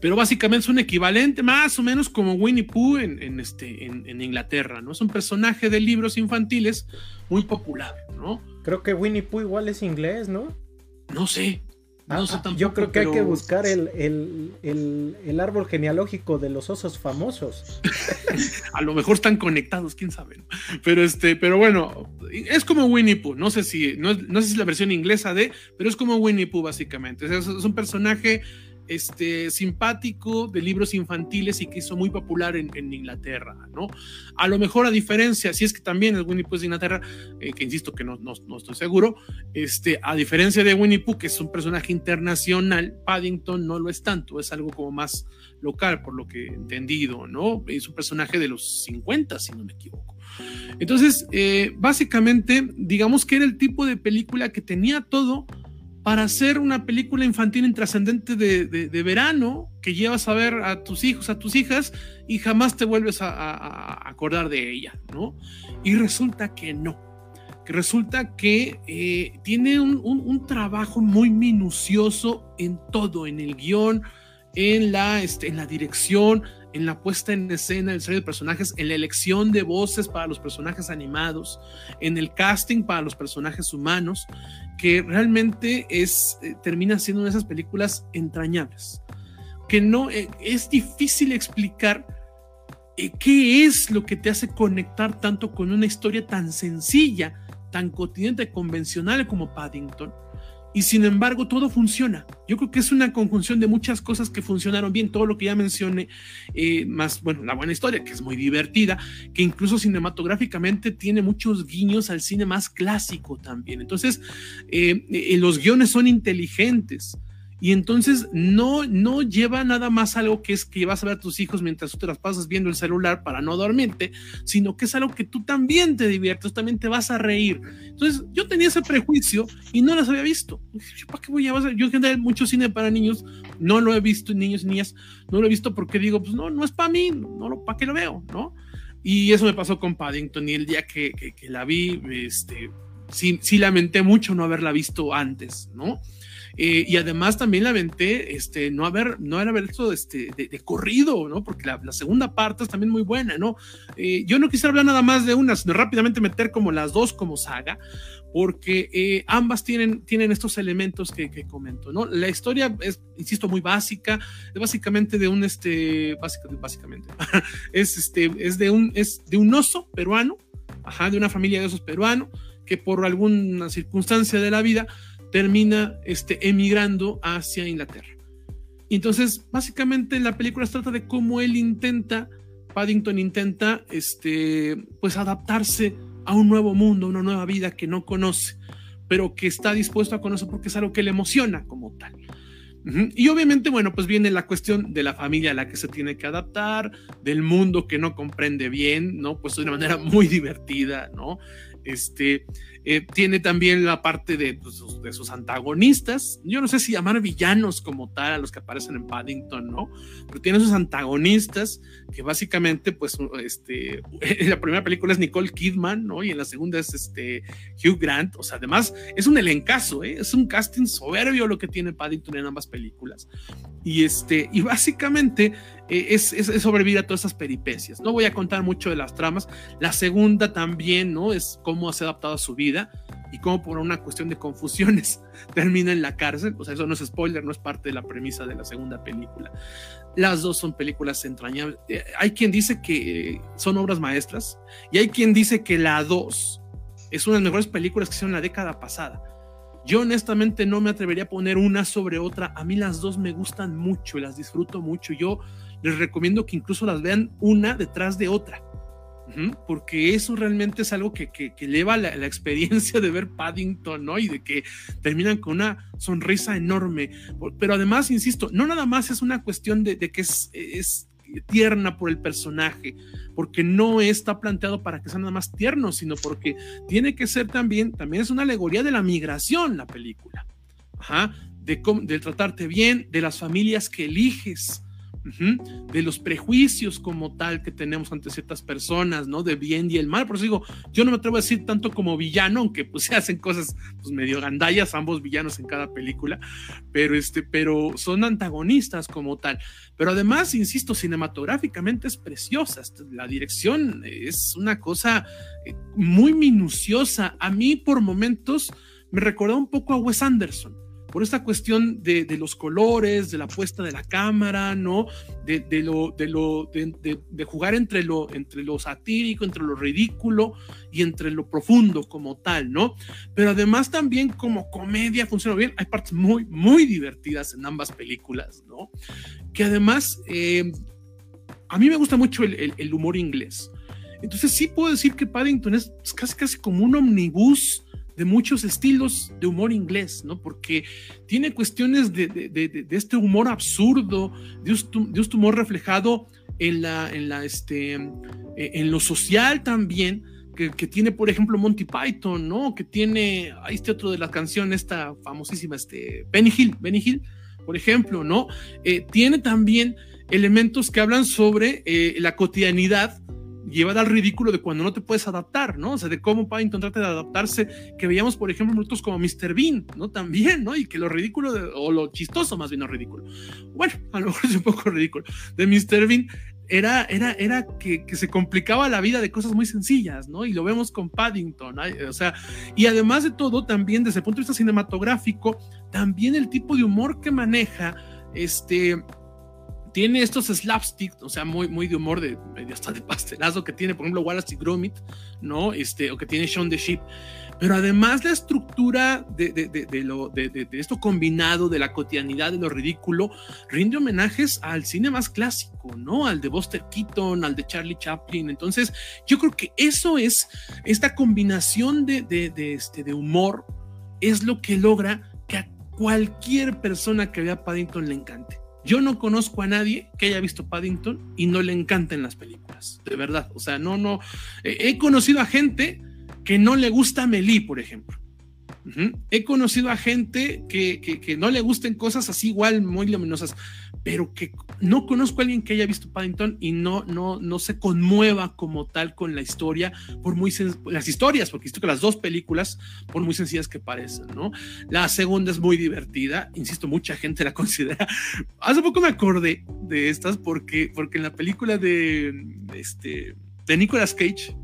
pero básicamente es un equivalente más o menos como Winnie Pooh en, este, en, Inglaterra, ¿no? Es un personaje de libros infantiles muy popular, ¿no? Creo que Winnie Pooh igual es inglés, ¿no? No sé. No sé tampoco, yo creo que hay que buscar el, el, árbol genealógico de los osos famosos. a lo mejor están conectados, quién sabe. Pero este, pero bueno, es como Winnie Pooh. No sé si, no, sé si es la versión inglesa de, pero es como Winnie Pooh, básicamente. es un personaje este, simpático de libros infantiles y que hizo muy popular en, Inglaterra, ¿no? A lo mejor a diferencia, si es que también es Winnie Pooh de Inglaterra, eh, que insisto que no, no, estoy seguro, este, a diferencia de Winnie Pooh, que es un personaje internacional, Paddington no lo es tanto, es algo como más local, por lo que he entendido, ¿no? Es un personaje de los 50, si no me equivoco. Entonces, eh, básicamente, digamos que era el tipo de película que tenía todo para hacer una película infantil intrascendente de, de, verano que llevas a ver a tus hijos, a tus hijas y jamás te vuelves a, acordar de ella, ¿no? Y resulta que no, que resulta que eh, tiene un, trabajo muy minucioso en todo, en el guion, en la, este, en la dirección, en la puesta en escena del serie de personajes, en la elección de voces para los personajes animados, en el casting para los personajes humanos que realmente es, eh, termina siendo una de esas películas entrañables, que no eh, es difícil explicar eh, qué es lo que te hace conectar tanto con una historia tan sencilla, tan cotidiana y convencional como Paddington, y sin embargo todo funciona. Yo creo que es una conjunción de muchas cosas que funcionaron bien, todo lo que ya mencioné, eh, más, bueno, la buena historia, que es muy divertida, que incluso cinematográficamente tiene muchos guiños al cine más clásico también. Entonces, eh, eh, los guiones son inteligentes. Y entonces no, no lleva nada más algo que es que vas a ver a tus hijos mientras tú te las pasas viendo el celular para no dormirte, sino que es algo que tú también te diviertes, también te vas a reír. Entonces yo tenía ese prejuicio y no las había visto. ¿Para qué voy a ver? Yo en general mucho cine para niños no lo he visto, niños y niñas, no lo he visto porque digo, pues no, no es para mí, no ¿para qué lo veo? ¿No? Y eso me pasó con Paddington y el día que, que, la vi, este, sí, sí lamenté mucho no haberla visto antes, ¿no? Eh, y además también la aventé, este, no haber, no haber visto este, de, corrido, ¿no? Porque la, segunda parte es también muy buena, ¿no? Eh, yo no quisiera hablar nada más de una, sino rápidamente meter como las dos como saga, porque eh, ambas tienen, tienen estos elementos que, que, comento, ¿no? La historia es, insisto, muy básica, es básicamente de un, este, básicamente, es, este, es, de un, es de un oso peruano, ajá, de una familia de osos peruano, que por alguna circunstancia de la vida termina este, emigrando hacia Inglaterra. Entonces, básicamente la película trata de cómo él intenta, Paddington intenta, este, pues adaptarse a un nuevo mundo, una nueva vida que no conoce, pero que está dispuesto a conocer porque es algo que le emociona como tal. Y obviamente, bueno, pues viene la cuestión de la familia a la que se tiene que adaptar, del mundo que no comprende bien, ¿no? Pues de una manera muy divertida, ¿no? Este, eh, tiene también la parte de, pues, de, sus antagonistas. Yo no sé si llamar villanos como tal a los que aparecen en Paddington, ¿no? Pero tiene sus antagonistas que básicamente, pues, este, en la primera película es Nicole Kidman, ¿no? Y en la segunda es este Hugh Grant. O sea, además es un elencazo, ¿eh? Es un casting soberbio lo que tiene Paddington en ambas películas. Y este, y básicamente eh, es, es, sobrevivir a todas esas peripecias. No voy a contar mucho de las tramas. La segunda también, ¿no? Es cómo se ha adaptado a su vida y cómo por una cuestión de confusiones termina en la cárcel. O sea, eso no es spoiler, no es parte de la premisa de la segunda película. Las dos son películas entrañables. Eh, hay quien dice que son obras maestras y hay quien dice que la 2 es una de las mejores películas que hicieron la década pasada. Yo honestamente no me atrevería a poner una sobre otra. A mí las dos me gustan mucho las disfruto mucho. Yo les recomiendo que incluso las vean una detrás de otra porque eso realmente es algo que, que, eleva la, experiencia de ver Paddington, ¿no? Y de que terminan con una sonrisa enorme. Pero además, insisto, no nada más es una cuestión de, que es, es tierna por el personaje, porque no está planteado para que sea nada más tierno, sino porque tiene que ser también, también es una alegoría de la migración la película, Ajá, de, de tratarte bien, de las familias que eliges, de los prejuicios como tal que tenemos ante ciertas personas, ¿no? De bien y el mal. Por eso digo, yo no me atrevo a decir tanto como villano, aunque pues se hacen cosas pues, medio gandallas, ambos villanos en cada película, pero, este, pero son antagonistas como tal. Pero además, insisto, cinematográficamente es preciosa. La dirección es una cosa eh, muy minuciosa. A mí por momentos me recordó un poco a Wes Anderson por esta cuestión de, los colores, de la puesta de la cámara, ¿no? De, lo, de, lo, de, jugar entre lo, entre lo satírico, entre lo ridículo y entre lo profundo como tal, ¿no? Pero además también como comedia funciona bien. Hay partes muy, muy divertidas en ambas películas, ¿no? Que además, eh, a mí me gusta mucho el, el, humor inglés. Entonces sí puedo decir que Paddington es casi, casi como un omnibus de muchos estilos de humor inglés, ¿no? Porque tiene cuestiones de, este humor absurdo, de este, humor reflejado en, la, en, la, este, eh, en lo social también, que, tiene, por ejemplo, Monty Python, ¿no? Que tiene, ahí este otro de la canción, esta famosísima, este, Benny Hill, Benny Hill, por ejemplo, ¿no? Eh, tiene también elementos que hablan sobre eh, la cotidianidad llevada al ridículo de cuando no te puedes adaptar, ¿no? O sea, de cómo Paddington trata de adaptarse, que veíamos, por ejemplo, minutos como Mr. Bean, ¿no? También, ¿no? Y que lo ridículo, o lo chistoso más bien, no ridículo. Bueno, a lo mejor es un poco ridículo. De Mr. Bean era, era, era que, que, se complicaba la vida de cosas muy sencillas, ¿no? Y lo vemos con Paddington, o sea, y además de todo, también desde el punto de vista cinematográfico, también el tipo de humor que maneja, este tiene estos slapstick, o sea, muy, muy de humor, de hasta de pastelazo que tiene, por ejemplo, Wallace y Gromit, ¿no? Este, o que tiene Sean the Sheep. Pero además la estructura de, de, de, lo, de, esto combinado, de la cotidianidad, de lo ridículo, rinde homenajes al cine más clásico, ¿no? Al de Buster Keaton, al de Charlie Chaplin. Entonces, yo creo que eso es, esta combinación de, este, de humor, es lo que logra que a cualquier persona que vea Paddington le encante. Yo no conozco a nadie que haya visto Paddington y no le encanten las películas, de verdad. O sea, no, no. he conocido a gente que no le gusta Melí, por ejemplo. He conocido a gente que, no le gusten cosas así igual muy luminosas, pero que no conozco a alguien que haya visto Paddington y no, no, no se conmueva como tal con la historia, por muy las historias, porque insisto que las dos películas, por muy sencillas que parecen, ¿no? La segunda es muy divertida, insisto, mucha gente la considera. Hace poco me acordé de estas porque, porque en la película de, este, de Nicolas Cage,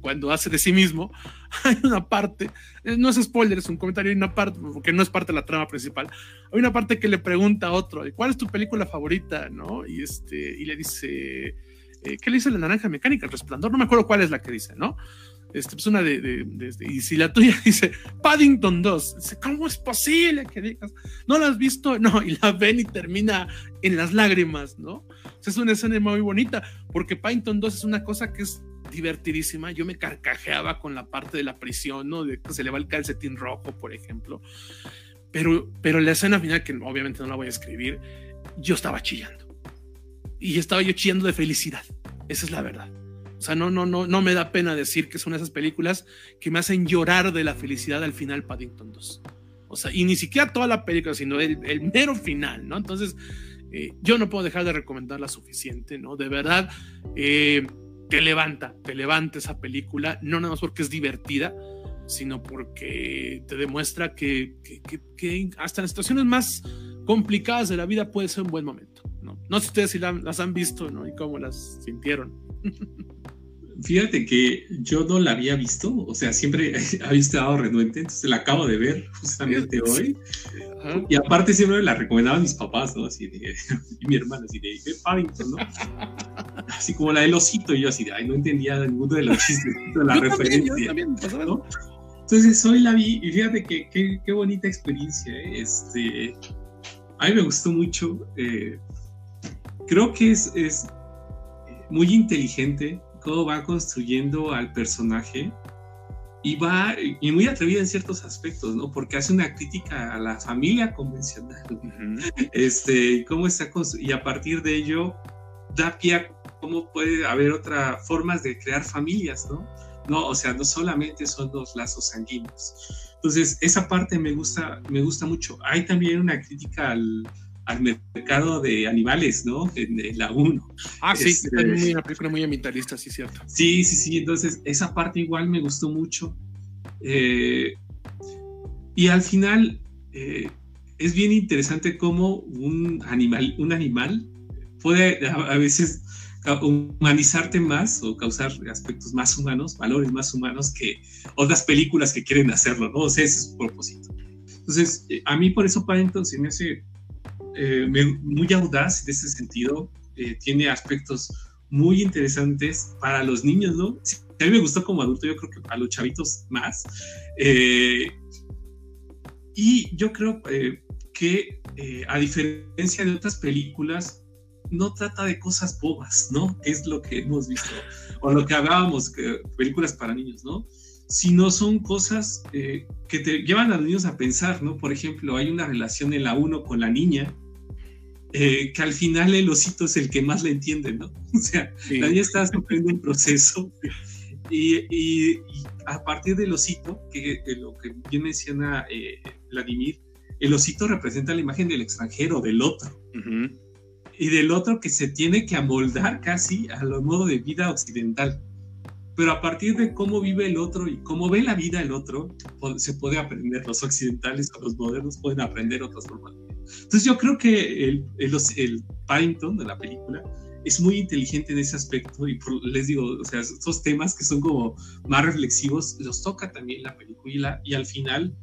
cuando hace de sí mismo, hay una parte, eh, no es spoiler, es un comentario, hay una parte, porque no es parte de la trama principal, hay una parte que le pregunta a otro, ¿cuál es tu película favorita? ¿no? Y, este, y le dice, eh, ¿qué le dice la naranja mecánica? El resplandor, no me acuerdo cuál es la que dice, ¿no? Este, pues una de, y si la tuya dice Paddington 2, dice, ¿cómo es posible que digas? ¿No la has visto? No, y la ven y termina en las lágrimas, ¿no? es una escena muy bonita, porque Paddington 2 es una cosa que es divertidísima. Yo me carcajeaba con la parte de la prisión, ¿no? De que se le va el calcetín rojo, por ejemplo. Pero, pero la escena final, que obviamente no la voy a escribir, yo estaba chillando. Y estaba yo chillando de felicidad. Esa es la verdad. O sea, no, no, no, no me da pena decir que son esas películas que me hacen llorar de la felicidad al final Paddington 2. O sea, y ni siquiera toda la película, sino el, el mero final, ¿no? Entonces, eh, yo no puedo dejar de recomendarla suficiente, ¿no? De verdad, eh, te levanta, te levanta esa película, no nada más porque es divertida, sino porque te demuestra que, hasta en situaciones más complicadas de la vida puede ser un buen momento. No, no sé ustedes si las han visto ¿no? y cómo las sintieron. Fíjate que yo no la había visto, o sea, siempre había estado renuente, entonces la acabo de ver justamente hoy. Y aparte siempre la recomendaban mis papás, ¿no? Así de, y mi hermana, así de, de Paddington, ¿no? Así como la del osito, y yo así ay, no entendía ninguno de los chistes, de la referencia. ¿no? Entonces hoy la vi y fíjate que qué bonita experiencia, ¿eh? este, a mí me gustó mucho, eh, creo que es, es muy inteligente cómo va construyendo al personaje y va, y muy atrevida en ciertos aspectos, ¿no? Porque hace una crítica a la familia convencional, este, cómo está, y a partir de ello da pie a cómo puede haber otras formas de crear familias, ¿no? No, o sea, no solamente son los lazos sanguíneos. Entonces, esa parte me gusta, me gusta mucho. Hay también una crítica al, al mercado de animales, ¿no? En, la 1. Ah, sí, este, es una película muy ambientalista, sí, cierto. Sí, sí, sí, entonces esa parte igual me gustó mucho. Eh, y al final eh, es bien interesante cómo un animal, un animal puede a, veces humanizarte más o causar aspectos más humanos, valores más humanos que otras películas que quieren hacerlo, ¿no? O sea, ese es su propósito. Entonces, eh, a mí por eso Paddington se me hace eh, muy audaz en ese sentido, eh, tiene aspectos muy interesantes para los niños, ¿no? a mí me gustó como adulto, yo creo que a los chavitos más. Eh, y yo creo que a diferencia de otras películas, no trata de cosas bobas, ¿no? Es lo que hemos visto, o lo que hablábamos, películas para niños, ¿no? Sino son cosas que te llevan a los niños a pensar, ¿no? Por ejemplo, hay una relación en la 1 con la niña, eh, que al final el osito es el que más le entiende, ¿no? O sea, nadie está sufriendo un proceso y, a partir del osito, que lo que bien menciona eh, Vladimir, el osito representa la imagen del extranjero, del otro. Y del otro que se tiene que amoldar casi a lo modo de vida occidental. Pero a partir de cómo vive el otro y cómo ve la vida el otro, se puede aprender. Los occidentales o los modernos pueden aprender otras formas entonces yo creo que el, el, el Paddington de la película es muy inteligente en ese aspecto y les digo, o sea, esos temas que son como más reflexivos, los toca también la película y al final,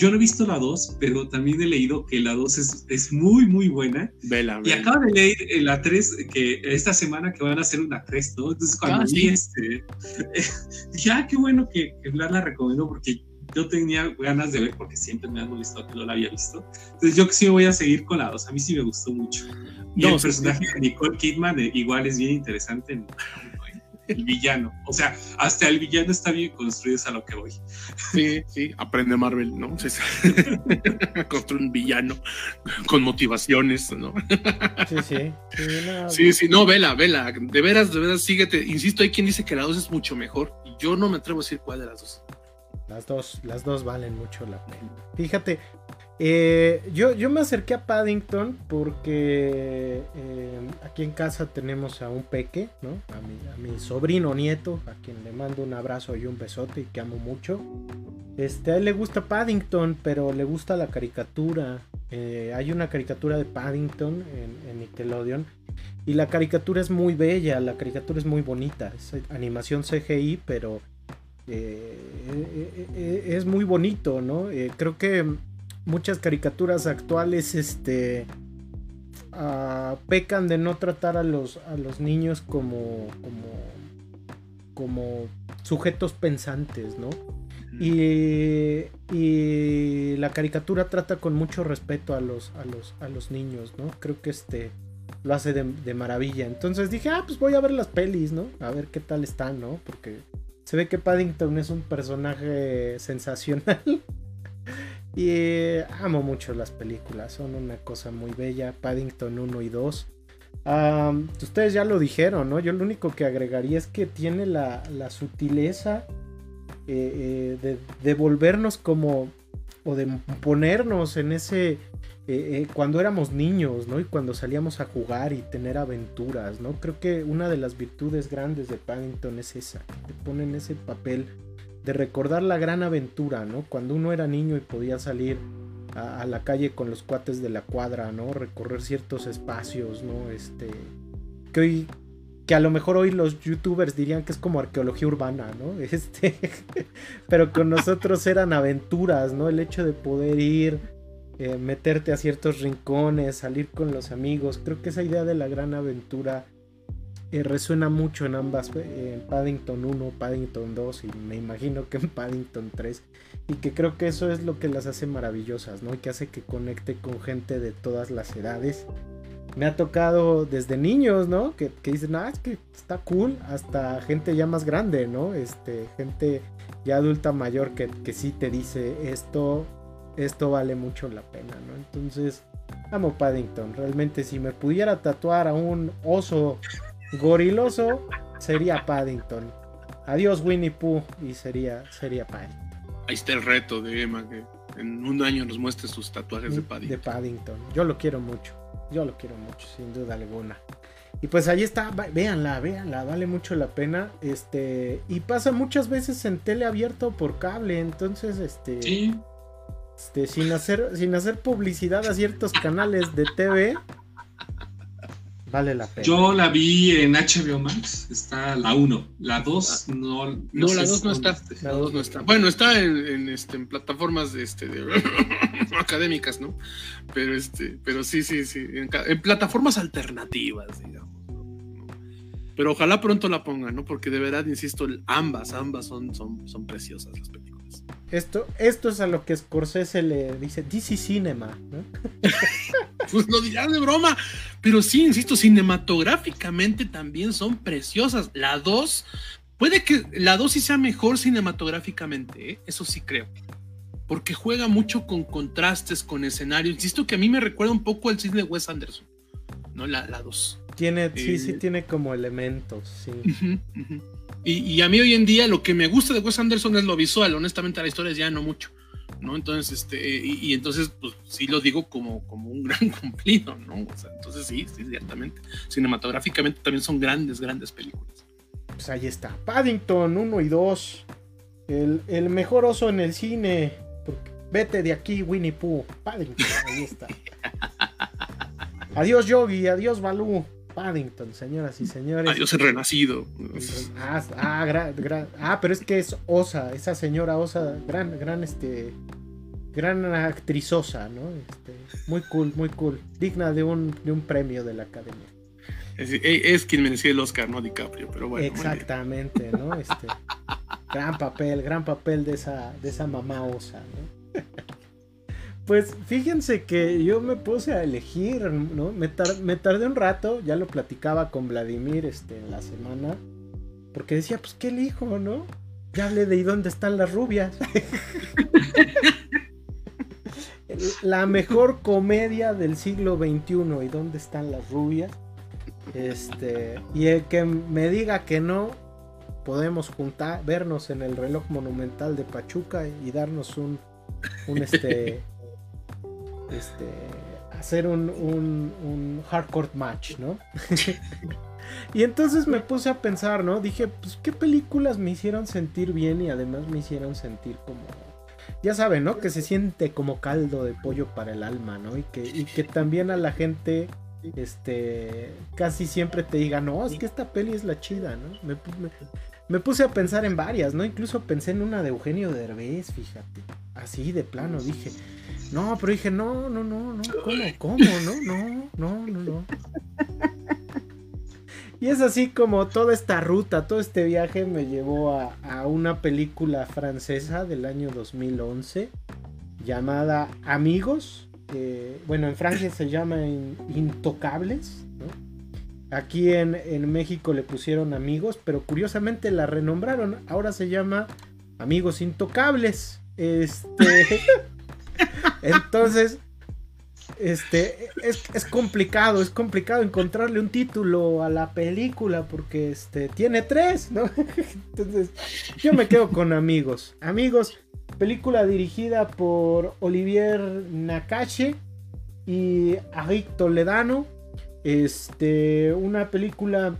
yo no he visto la 2, pero también he leído que la 2 es, es, muy, muy buena. Vela, y acabo de leer la 3, que esta semana que van a hacer una 3, ¿no? Entonces cuando ah, vi este, dije, ah, qué bueno que, que la recomendó porque yo tenía ganas de ver porque siempre me han molestado que no la había visto. Entonces yo sí voy a seguir con la dos. A mí sí me gustó mucho. Y el personaje de Nicole Kidman eh, igual es bien interesante. El villano. O sea, hasta el villano está bien construido, es a lo que voy. Sí, sí, aprende Marvel, ¿no? Construye un villano con motivaciones, ¿no? Sí, sí. Sí, sí, no, vela, vela. De veras, de veras, síguete. Insisto, hay quien dice que la dos es mucho mejor. Y yo no me atrevo a decir cuál de las dos. Las dos, las dos valen mucho la pena. Fíjate, eh, yo, yo me acerqué a Paddington porque eh, aquí en casa tenemos a un peque, ¿no? A mi, sobrino nieto, a quien le mando un abrazo y un besote y que amo mucho. Este, a él le gusta Paddington, pero le gusta la caricatura. Eh, hay una caricatura de Paddington en, Nickelodeon. Y la caricatura es muy bella, la caricatura es muy bonita. Es animación CGI, pero es muy bonito, ¿no? creo que muchas caricaturas actuales, este, ah, pecan de no tratar a los, a los niños como, como, como sujetos pensantes, ¿no? Y, y, la caricatura trata con mucho respeto a los, a los, a los niños, ¿no? Creo que este lo hace de, de, maravilla. Entonces dije, ah, pues voy a ver las pelis, ¿no? A ver qué tal están, ¿no? Porque se ve que Paddington es un personaje sensacional. y eh, amo mucho las películas, son una cosa muy bella. Paddington 1 y 2. ustedes ya lo dijeron, ¿no? Yo lo único que agregaría es que tiene la, sutileza eh, eh, de, de volvernos como, o de ponernos en ese cuando éramos niños, ¿no? Y cuando salíamos a jugar y tener aventuras, ¿no? Creo que una de las virtudes grandes de Paddington es esa, te ponen ese papel de recordar la gran aventura, ¿no? Cuando uno era niño y podía salir a, la calle con los cuates de la cuadra, ¿no? Recorrer ciertos espacios, ¿no? Este, que hoy, que a lo mejor hoy los youtubers dirían que es como arqueología urbana, ¿no? Este, pero con nosotros eran aventuras, ¿no? El hecho de poder ir, eh, meterte a ciertos rincones, salir con los amigos, creo que esa idea de la gran aventura eh, resuena mucho en ambas, en Paddington 1, Paddington 2 y me imagino que en Paddington 3 y que creo que eso es lo que las hace maravillosas, ¿no? Y que hace que conecte con gente de todas las edades. Me ha tocado desde niños, ¿no? Que, que dicen, ah, es que está cool, hasta gente ya más grande, ¿no? Este, gente ya adulta mayor que, que sí te dice, esto, esto vale mucho la pena, ¿no? Entonces, amo Paddington. Realmente si me pudiera tatuar a un oso goriloso sería Paddington. Adiós Winnie Pooh y sería, sería Paddington. Ahí está el reto de Emma, que en un año nos muestre sus tatuajes de Paddington. De Paddington. Yo lo quiero mucho. Yo lo quiero mucho, sin duda alguna. Y pues ahí está, véanla, véanla, vale mucho la pena. Este, y pasa muchas veces en tele abierto por cable, entonces este, Sí. este sin hacer sin hacer publicidad a ciertos canales de TV vale la pena. Yo la vi en HBO Max, está la 1. La 2 no. No, la sé 2 no está. esté. La 2 no está. Bueno, está en, en, este, en plataformas de, este, de académicas, ¿no? Pero, este, pero sí, sí, sí. En, en plataformas alternativas, digamos. ¿No? Pero ojalá pronto la pongan, ¿no? Porque de verdad, insisto, ambas, ambas son, son, son preciosas las películas. Esto, esto es a lo que Scorsese le dice DC Cinema, ¿no? Pues lo dirán de broma, pero sí, insisto, cinematográficamente también son preciosas. La 2, puede que la 2 sí sea mejor cinematográficamente, ¿eh? eso sí creo. Porque juega mucho con contrastes, con escenarios. Insisto que a mí me recuerda un poco al cine de Wes Anderson, ¿no? La 2. Tiene, sí, Eh. sí tiene como elementos, sí. y, y a mí hoy en día lo que me gusta de Wes Anderson es lo visual, honestamente la historia es ya no mucho. ¿no? Entonces, este, y, y entonces, pues sí lo digo como, como un gran cumplido, ¿no? O sea, entonces sí, sí, ciertamente. Cinematográficamente también son grandes, grandes películas. Pues ahí está. Paddington 1 y 2. El, el mejor oso en el cine. Porque- vete de aquí, Winnie Pooh. Paddington, ahí está. Adiós, Yogi. Adiós, Balú. Paddington, señoras y señores. Adiós el renacido. Ah, ah, gra- gra- ah, pero es que es Osa, esa señora Osa, gran, gran, este, gran actrizosa, ¿no? Este, muy cool, muy cool, digna de un, de un premio de la academia. Es, es quien merecía el Oscar, no DiCaprio, pero bueno. Exactamente, ¿no? Este, gran papel, gran papel de esa, de esa mamá Osa, ¿no? Pues fíjense que yo me puse a elegir, ¿no? Me, tar- me tardé un rato, ya lo platicaba con Vladimir este, en la semana, porque decía, pues, ¿qué elijo, no? Ya hablé de ¿y dónde están las rubias? la mejor comedia del siglo XXI, ¿y dónde están las rubias? Este, y el que me diga que no, podemos juntar, vernos en el reloj monumental de Pachuca y darnos un, un este, este, hacer un, un, un hardcore match, ¿no? y entonces me puse a pensar, ¿no? Dije, pues, ¿qué películas me hicieron sentir bien y además me hicieron sentir como... Ya saben, ¿no? Que se siente como caldo de pollo para el alma, ¿no? Y que, y que también a la gente este casi siempre te diga, no, es que esta peli es la chida, ¿no? Me- me puse a pensar en varias, ¿no? Incluso pensé en una de Eugenio Derbez, fíjate. Así de plano, dije, no, pero dije, no, no, no, no, ¿cómo, cómo? No, no, no, no, no. Y es así como toda esta ruta, todo este viaje me llevó a, una película francesa del año 2011 llamada Amigos. bueno, en Francia se llama In- Intocables. ¿no? Aquí en México le pusieron Amigos, pero curiosamente la renombraron. Ahora se llama Amigos Intocables. Este. Entonces, este, es, es complicado, es complicado encontrarle un título a la película porque este, tiene tres, ¿no? Entonces, yo me quedo con amigos. Amigos, película dirigida por Olivier Nakache y Arik Toledano. Este, una película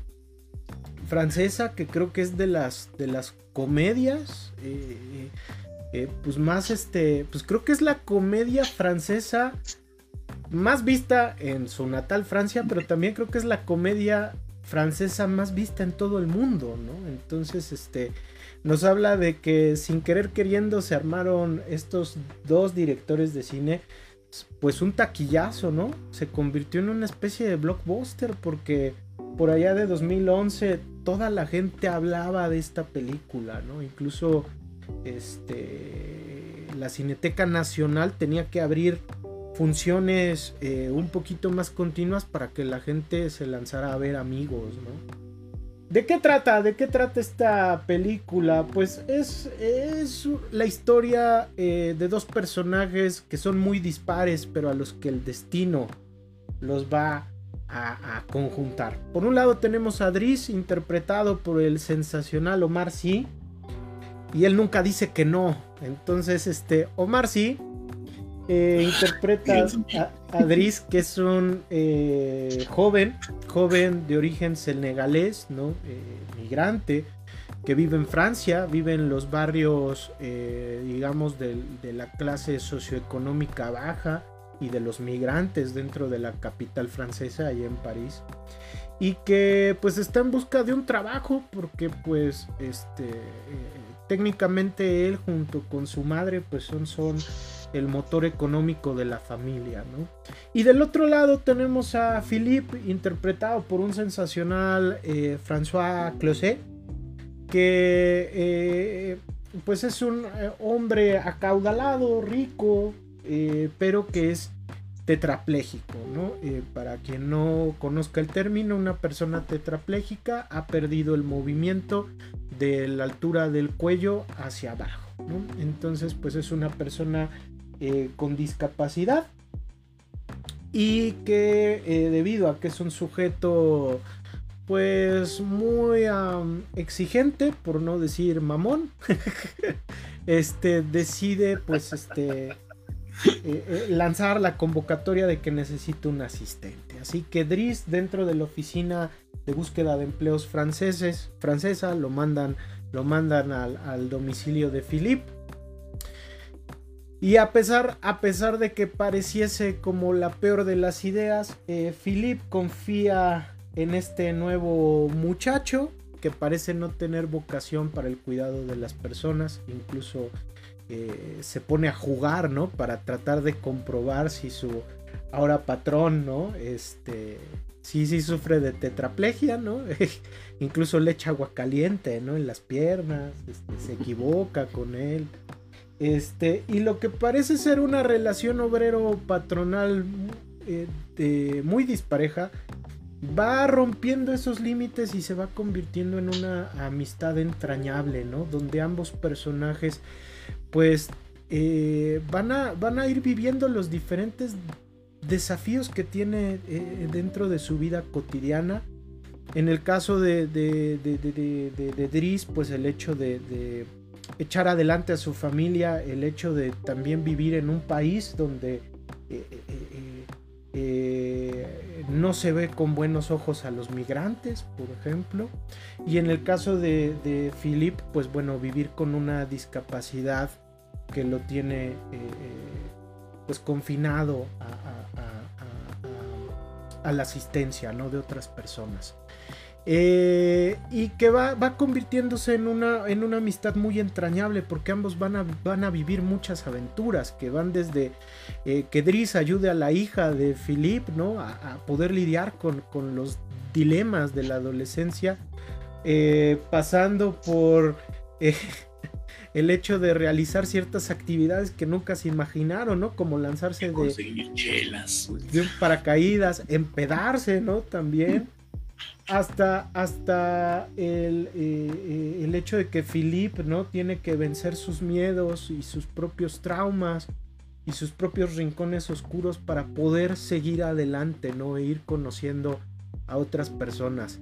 francesa que creo que es de las, de las comedias. eh, eh, pues más este, pues creo que es la comedia francesa más vista en su natal Francia, pero también creo que es la comedia francesa más vista en todo el mundo, ¿no? Entonces, este, nos habla de que sin querer queriendo se armaron estos dos directores de cine, pues un taquillazo, ¿no? Se convirtió en una especie de blockbuster porque por allá de 2011 toda la gente hablaba de esta película, ¿no? Incluso este, la Cineteca Nacional tenía que abrir funciones eh, un poquito más continuas para que la gente se lanzara a ver amigos, ¿no? ¿De qué trata? ¿De qué trata esta película? Pues es, la historia eh, de dos personajes que son muy dispares, pero a los que el destino los va a, conjuntar. Por un lado tenemos a Driss, interpretado por el sensacional Omar Sy, y él nunca dice que no. Entonces, este, Omar Sy eh, interpreta a, a, Driss, que es un eh, joven, joven de origen senegalés, ¿no? Eh, migrante, que vive en Francia, vive en los barrios, digamos, de, de la clase socioeconómica baja y de los migrantes dentro de la capital francesa, allá en París. Y que pues está en busca de un trabajo porque pues este técnicamente él junto con su madre pues son, son el motor económico de la familia, ¿no? Y del otro lado tenemos a Philippe, interpretado por un sensacional eh, François Closet, que eh, pues es un eh, hombre acaudalado, rico, pero que es tetrapléjico, ¿no? para quien no conozca el término, una persona tetrapléjica ha perdido el movimiento de la altura del cuello hacia abajo, Entonces, pues es una persona eh, con discapacidad y que eh, debido a que es un sujeto pues muy exigente por no decir mamón este decide pues este eh, lanzar la convocatoria de que necesita un asistente. Así que Driss dentro de la oficina de búsqueda de empleos franceses francesa lo mandan lo mandan al, al domicilio de Philippe. Y a pesar, a pesar de que pareciese como la peor de las ideas, eh, Philip confía en este nuevo muchacho que parece no tener vocación para el cuidado de las personas, incluso eh, se pone a jugar, ¿no? Para tratar de comprobar si su ahora patrón, ¿no? Este, sí, sí sufre de tetraplegia, ¿no? incluso le echa agua caliente, ¿no? En las piernas, este, se equivoca con él. Este, y lo que parece ser una relación obrero-patronal eh, muy dispareja, va rompiendo esos límites y se va convirtiendo en una amistad entrañable, ¿no? Donde ambos personajes, pues, eh, van, a, van a ir viviendo los diferentes desafíos que tiene eh, dentro de su vida cotidiana. En el caso de, de, de Dries, pues el hecho de echar adelante a su familia, el hecho de también vivir en un país donde eh, eh, no se ve con buenos ojos a los migrantes, por ejemplo. Y en el caso de, de Philip, pues bueno, vivir con una discapacidad que lo tiene pues confinado a, la asistencia ¿no? de otras personas. Eh, y que va, va convirtiéndose en una, en una, amistad muy entrañable porque ambos van a, van a vivir muchas aventuras que van desde eh, que Driss ayude a la hija de Philip ¿no? a, poder lidiar con, con, los dilemas de la adolescencia, eh, pasando por el hecho de realizar ciertas actividades que nunca se imaginaron, ¿no? Como lanzarse de, chelas. de paracaídas, empedarse, ¿no? También hasta, hasta el, eh, eh, el, hecho de que Philip ¿no? tiene que vencer sus miedos y sus propios traumas y sus propios rincones oscuros para poder seguir adelante, ¿no? E ir conociendo a otras personas.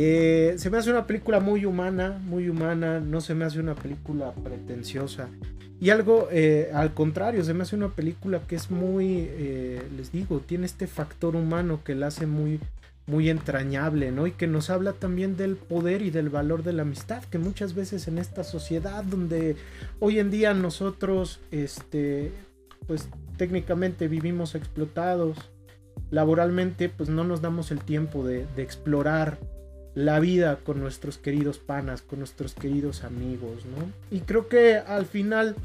Eh, se me hace una película muy humana, muy humana, no se me hace una película pretenciosa. Y algo al contrario, se me hace una película que es muy, les digo, tiene este factor humano que la hace muy, muy entrañable, ¿no? Y que nos habla también del poder y del valor de la amistad, que muchas veces en esta sociedad donde hoy en día nosotros, este, pues técnicamente vivimos explotados, laboralmente, pues no nos damos el tiempo de, explorar la vida con nuestros queridos panas, con nuestros queridos amigos, ¿no? Y creo que al final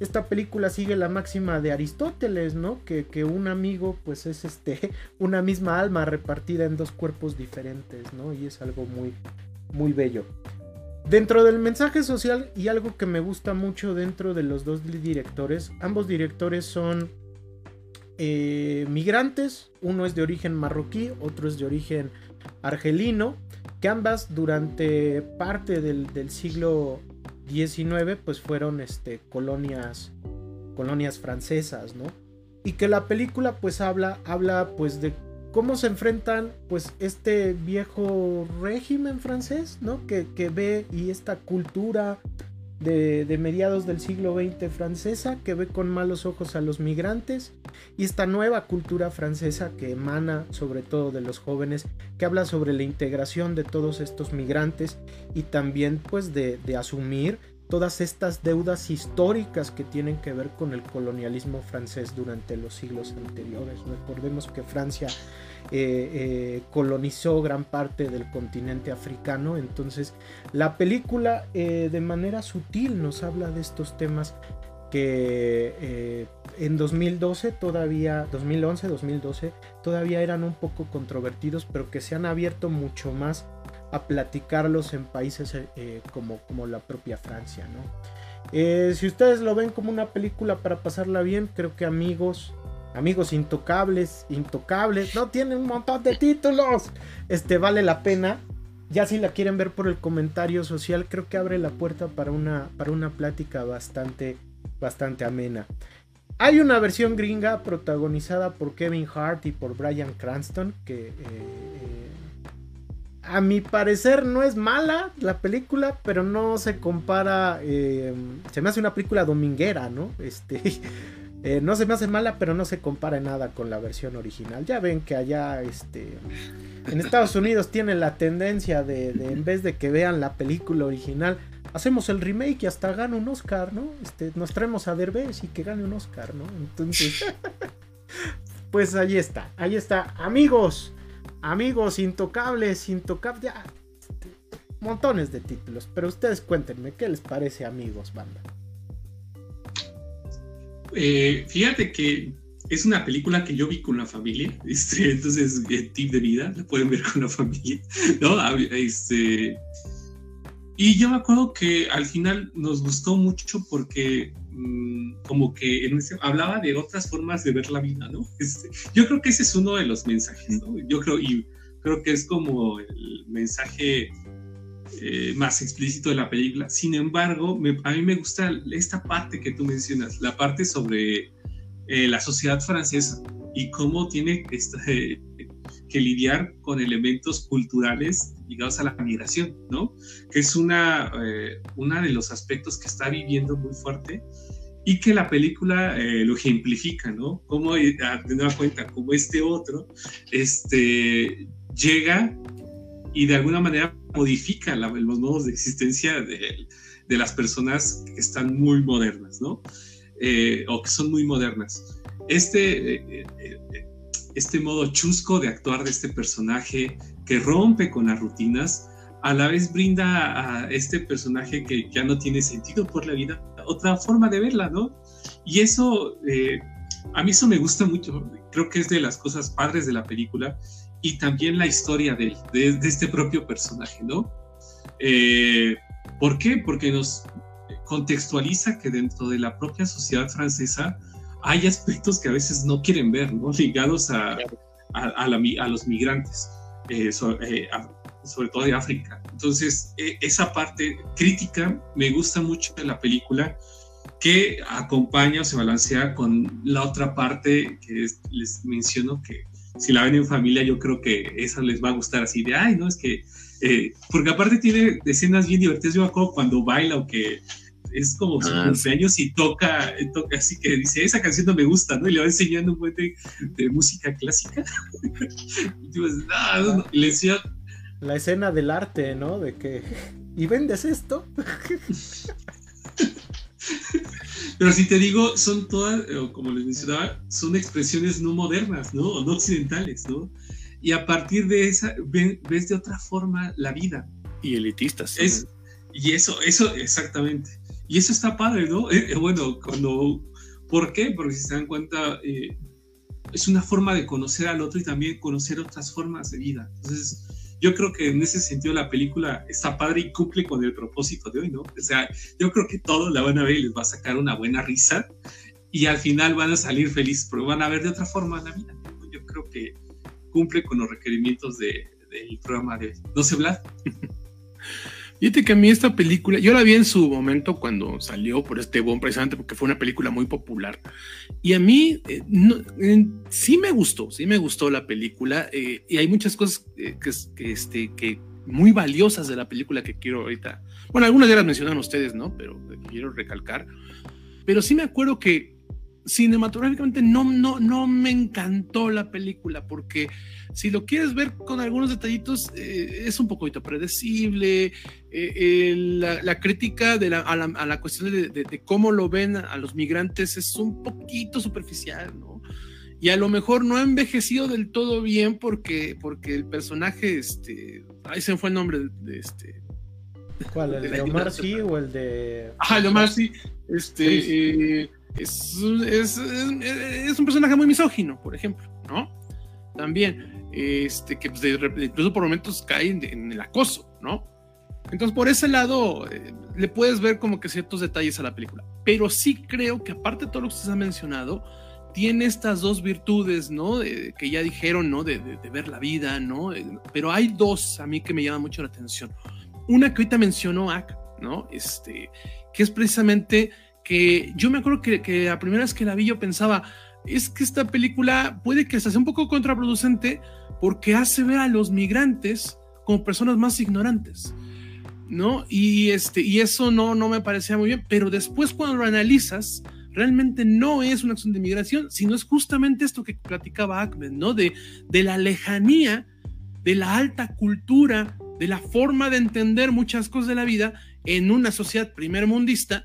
esta película sigue la máxima de Aristóteles, ¿no? Que, que, un amigo pues es este una misma alma repartida en dos cuerpos diferentes, ¿no? Y es algo muy muy bello. Dentro del mensaje social y algo que me gusta mucho dentro de los dos directores, ambos directores son eh, migrantes, uno es de origen marroquí, otro es de origen argelino, que ambas durante parte del, siglo XIX pues fueron este, colonias, colonias francesas, ¿no? Y que la película pues habla, habla pues de cómo se enfrentan pues este viejo régimen francés, ¿no? Que, que ve y esta cultura de, mediados del siglo XX francesa que ve con malos ojos a los migrantes y esta nueva cultura francesa que emana sobre todo de los jóvenes que habla sobre la integración de todos estos migrantes y también pues de, de asumir todas estas deudas históricas que tienen que ver con el colonialismo francés durante los siglos anteriores. Recordemos que Francia eh, eh, colonizó gran parte del continente africano. Entonces la película eh, de manera sutil nos habla de estos temas que en 2012 todavía, 2011, 2012, todavía eran un poco controvertidos, pero que se han abierto mucho más a platicarlos en países como, como la propia Francia. si ustedes lo ven como una película para pasarla bien, creo que amigos, Amigos intocables, intocables, no tiene un montón de títulos. Este vale la pena. Ya si la quieren ver por el comentario social, creo que abre la puerta para una, para una plática bastante, bastante amena. Hay una versión gringa protagonizada por Kevin Hart y por Brian Cranston que eh, eh, a mi parecer no es mala la película, pero no se compara. Eh, se me hace una película dominguera, ¿no? Este. Eh, no se me hace mala, pero no se compara nada con la versión original. Ya ven que allá, este, en Estados Unidos tienen la tendencia de, en vez de que vean la película original, hacemos el remake y hasta gana un Oscar, ¿no? Este, nos traemos a Derbez y que gane un Oscar, ¿no? Entonces, pues ahí está, ahí está, amigos, amigos intocables, intocables, ya, montones de títulos. Pero ustedes cuéntenme, ¿qué les parece, amigos, banda? Eh, fíjate que es una película que yo vi con la familia, este, entonces, eh, tip de vida, la pueden ver con la familia, ¿no? Este, y yo me acuerdo que al final nos gustó mucho porque mm, como que en hablaba de otras formas de ver la vida, ¿no? Este, yo creo que ese es uno de los mensajes, ¿no? Yo creo, y creo que es como el mensaje eh, más explícito de la película. Sin embargo, a mí me gusta esta parte que tú mencionas, la parte sobre eh, la sociedad francesa y cómo tiene eh, que lidiar con elementos culturales ligados a la migración, ¿no? Que es una, una de los aspectos que está viviendo muy fuerte y que la película lo ejemplifica, ¿no? Como, de nueva cuenta, como este otro, este, llega y de alguna manera modifica los modos de existencia de, las personas que están muy modernas, ¿no? Eh, o que son muy modernas. Este, eh, eh, este modo chusco de actuar de este personaje que rompe con las rutinas, a la vez brinda a este personaje que ya no tiene sentido por la vida otra forma de verla, ¿no? Y eso, a mí eso me gusta mucho, creo que es de las cosas padres de la película y también la historia de, de, este propio personaje, ¿no? Eh, ¿Por qué? Porque nos contextualiza que dentro de la propia sociedad francesa hay aspectos que a veces no quieren ver, ¿no? Ligados a, a, los migrantes, eh, eh, sobre todo de África. Entonces, e, esa parte crítica me gusta mucho de la película que acompaña o se balancea con la otra parte que les menciono que si la ven en familia, yo creo que esa les va a gustar así de, ay, no, es que, eh, porque aparte tiene escenas bien divertidas, yo me acuerdo cuando baila o que es como su ah, cumpleaños y toca, toca así que dice, esa canción no me gusta, ¿no? Y le va enseñando un buen de, música clásica. y, pues, no, le decía... La escena del arte, ¿no? De que, ¿y vendes esto? Pero si te digo, son todas, como les mencionaba, son expresiones no modernas, ¿no? O no occidentales, ¿no? y a partir de esa ves de otra forma la vida. Y elitistas. Es, y eso, eso, exactamente. Y eso está padre, ¿no? Eh, eh, bueno, cuando, ¿por qué? Porque si se dan cuenta, eh, es una forma de conocer al otro y también conocer otras formas de vida. Entonces, yo creo que en ese sentido la película está padre y cumple con el propósito de hoy, ¿no? O sea, yo creo que todos la van a ver y les va a sacar una buena risa y al final van a salir felices, pero van a ver de otra forma la vida. Yo creo que cumple con los requerimientos del programa de No sé, Vlad. Fíjate que a mí esta película, yo la vi en su momento cuando salió por este boom, precisamente porque fue una película muy popular. Y a mí eh, sí me gustó, sí me gustó la película. Eh, y hay muchas cosas eh, que, este, que muy valiosas de la película que quiero ahorita. Bueno, algunas ya las mencionaron ustedes, ¿no? Pero quiero recalcar. Pero sí me acuerdo que cinematográficamente no, no, no me encantó la película, porque si lo quieres ver con algunos detallitos, eh, es un poquito predecible. Eh, la, crítica de la, a, la, cuestión de, cómo lo ven a los migrantes es un poquito superficial, ¿no? Y a lo mejor no ha envejecido del todo bien porque, porque el personaje, este, ahí se fue el nombre de, este. ¿Cuál? ¿El de, Omar sí o el de.? Ah, el de Omar sí. Este. Eh, es, es, un personaje muy misógino, por ejemplo, ¿no? También, este, que pues, incluso por momentos cae en, el acoso, ¿no? Entonces, por ese lado, eh, le puedes ver como que ciertos detalles a la película. Pero sí creo que aparte de todo lo que ustedes han mencionado, tiene estas dos virtudes, ¿no? que ya dijeron, ¿no? De, de, ver la vida, ¿no? Pero hay dos a mí que me llaman mucho la atención. Una que ahorita mencionó Ak, ¿no? Este, que es precisamente que yo me acuerdo que, que la primera vez que la vi yo pensaba, es que esta película puede que se sea un poco contraproducente porque hace ver a los migrantes como personas más ignorantes, ¿no? Y, este, y eso no, no me parecía muy bien, pero después cuando lo analizas, realmente no es una acción de migración, sino es justamente esto que platicaba Ahmed, ¿no? De, de la lejanía, de la alta cultura, de la forma de entender muchas cosas de la vida en una sociedad primermundista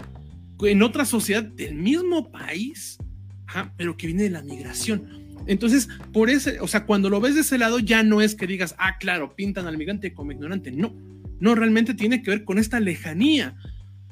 en otra sociedad del mismo país, pero que viene de la migración. Entonces, por ese, o sea, cuando lo ves de ese lado, ya no es que digas, ah, claro, pintan al migrante como ignorante. No, no, realmente tiene que ver con esta lejanía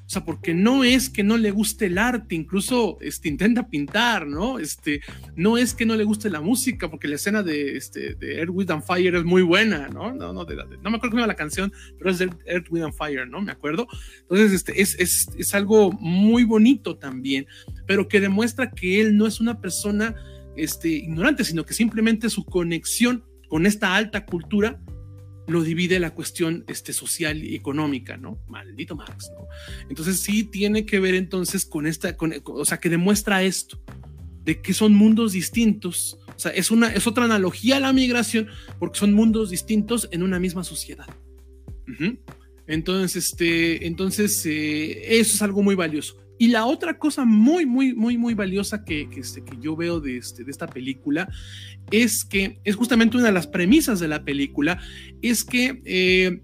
o sea, porque no es que no le guste el arte, incluso este, intenta pintar, ¿no? Este, no es que no le guste la música, porque la escena de, este, de Earth, Wind and Fire es muy buena, ¿no? No, no, no me acuerdo cómo era la canción, pero es de Earth, Wind and Fire, ¿no? Me acuerdo. Entonces, este, es, es, es algo muy bonito también, pero que demuestra que él no es una persona este, ignorante, sino que simplemente su conexión con esta alta cultura lo divide la cuestión este, social y económica, ¿no? Maldito Marx, ¿no? Entonces sí tiene que ver entonces con esta, con, o sea, que demuestra esto, de que son mundos distintos, o sea, es, una, es otra analogía a la migración, porque son mundos distintos en una misma sociedad. Entonces, este, entonces eh, eso es algo muy valioso. Y la otra cosa muy, muy, muy, muy valiosa que, que, este, que yo veo de, este, de esta película es que es justamente una de las premisas de la película, es que eh,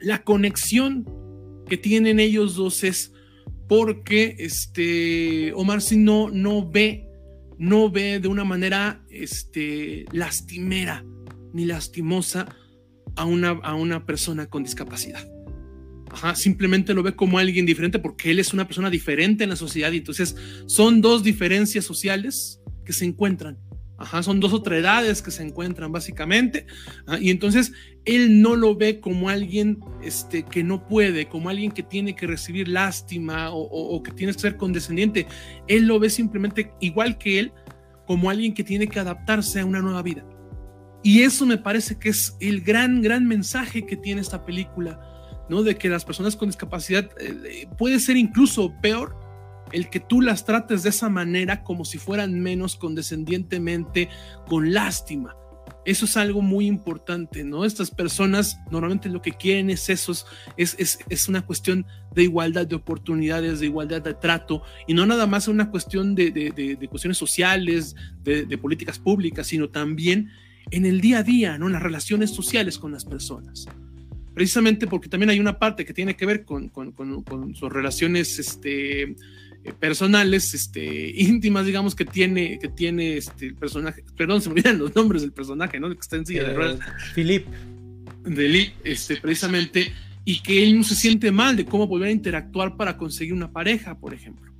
la conexión que tienen ellos dos es porque este, Omar si no, no ve, no ve de una manera este, lastimera ni lastimosa a una, a una persona con discapacidad simplemente lo ve como alguien diferente porque él es una persona diferente en la sociedad y entonces son dos diferencias sociales que se encuentran. Ajá, son dos otredades que se encuentran básicamente. y entonces él no lo ve como alguien este, que no puede, como alguien que tiene que recibir lástima o, que tiene que ser condescendiente. Él lo ve simplemente igual que él, como alguien que tiene que adaptarse a una nueva vida. Y eso me parece que es el gran, gran mensaje que tiene esta película ¿no? De que las personas con discapacidad eh, puede ser incluso peor el que tú las trates de esa manera como si fueran menos condescendientemente, con lástima. Eso es algo muy importante, ¿no? Estas personas normalmente lo que quieren es eso, es, es, una cuestión de igualdad de oportunidades, de igualdad de trato, y no nada más una cuestión de, de cuestiones sociales, de, políticas públicas, sino también en el día a día, ¿no? En las relaciones sociales con las personas precisamente porque también hay una parte que tiene que ver con, sus relaciones este, eh, personales, este, íntimas, digamos, que tiene, que tiene este el personaje. Perdón, se me olvidan los nombres del personaje, ¿no? Que está en silla de Eh, ruedas. Philip. De Lee, este, precisamente, y que él no se siente mal de cómo volver a interactuar para conseguir una pareja, por ejemplo.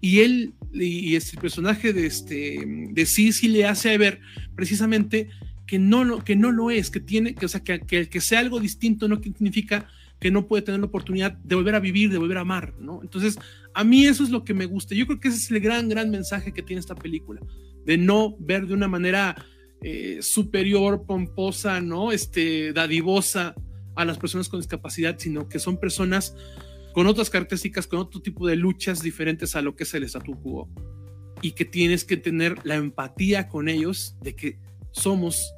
Y él, y este el personaje de, este, de sí, sí le hace ver precisamente que no lo, que no lo es, que tiene, que, o sea, que, que, que sea algo distinto no significa que no puede tener la oportunidad de volver a vivir, de volver a amar, ¿no? Entonces, a mí eso es lo que me gusta. Yo creo que ese es el gran, gran mensaje que tiene esta película, de no ver de una manera eh, superior, pomposa, ¿no? Este, dadivosa a las personas con discapacidad, sino que son personas con otras características, con otro tipo de luchas diferentes a lo que es el statu quo. Y que tienes que tener la empatía con ellos de que somos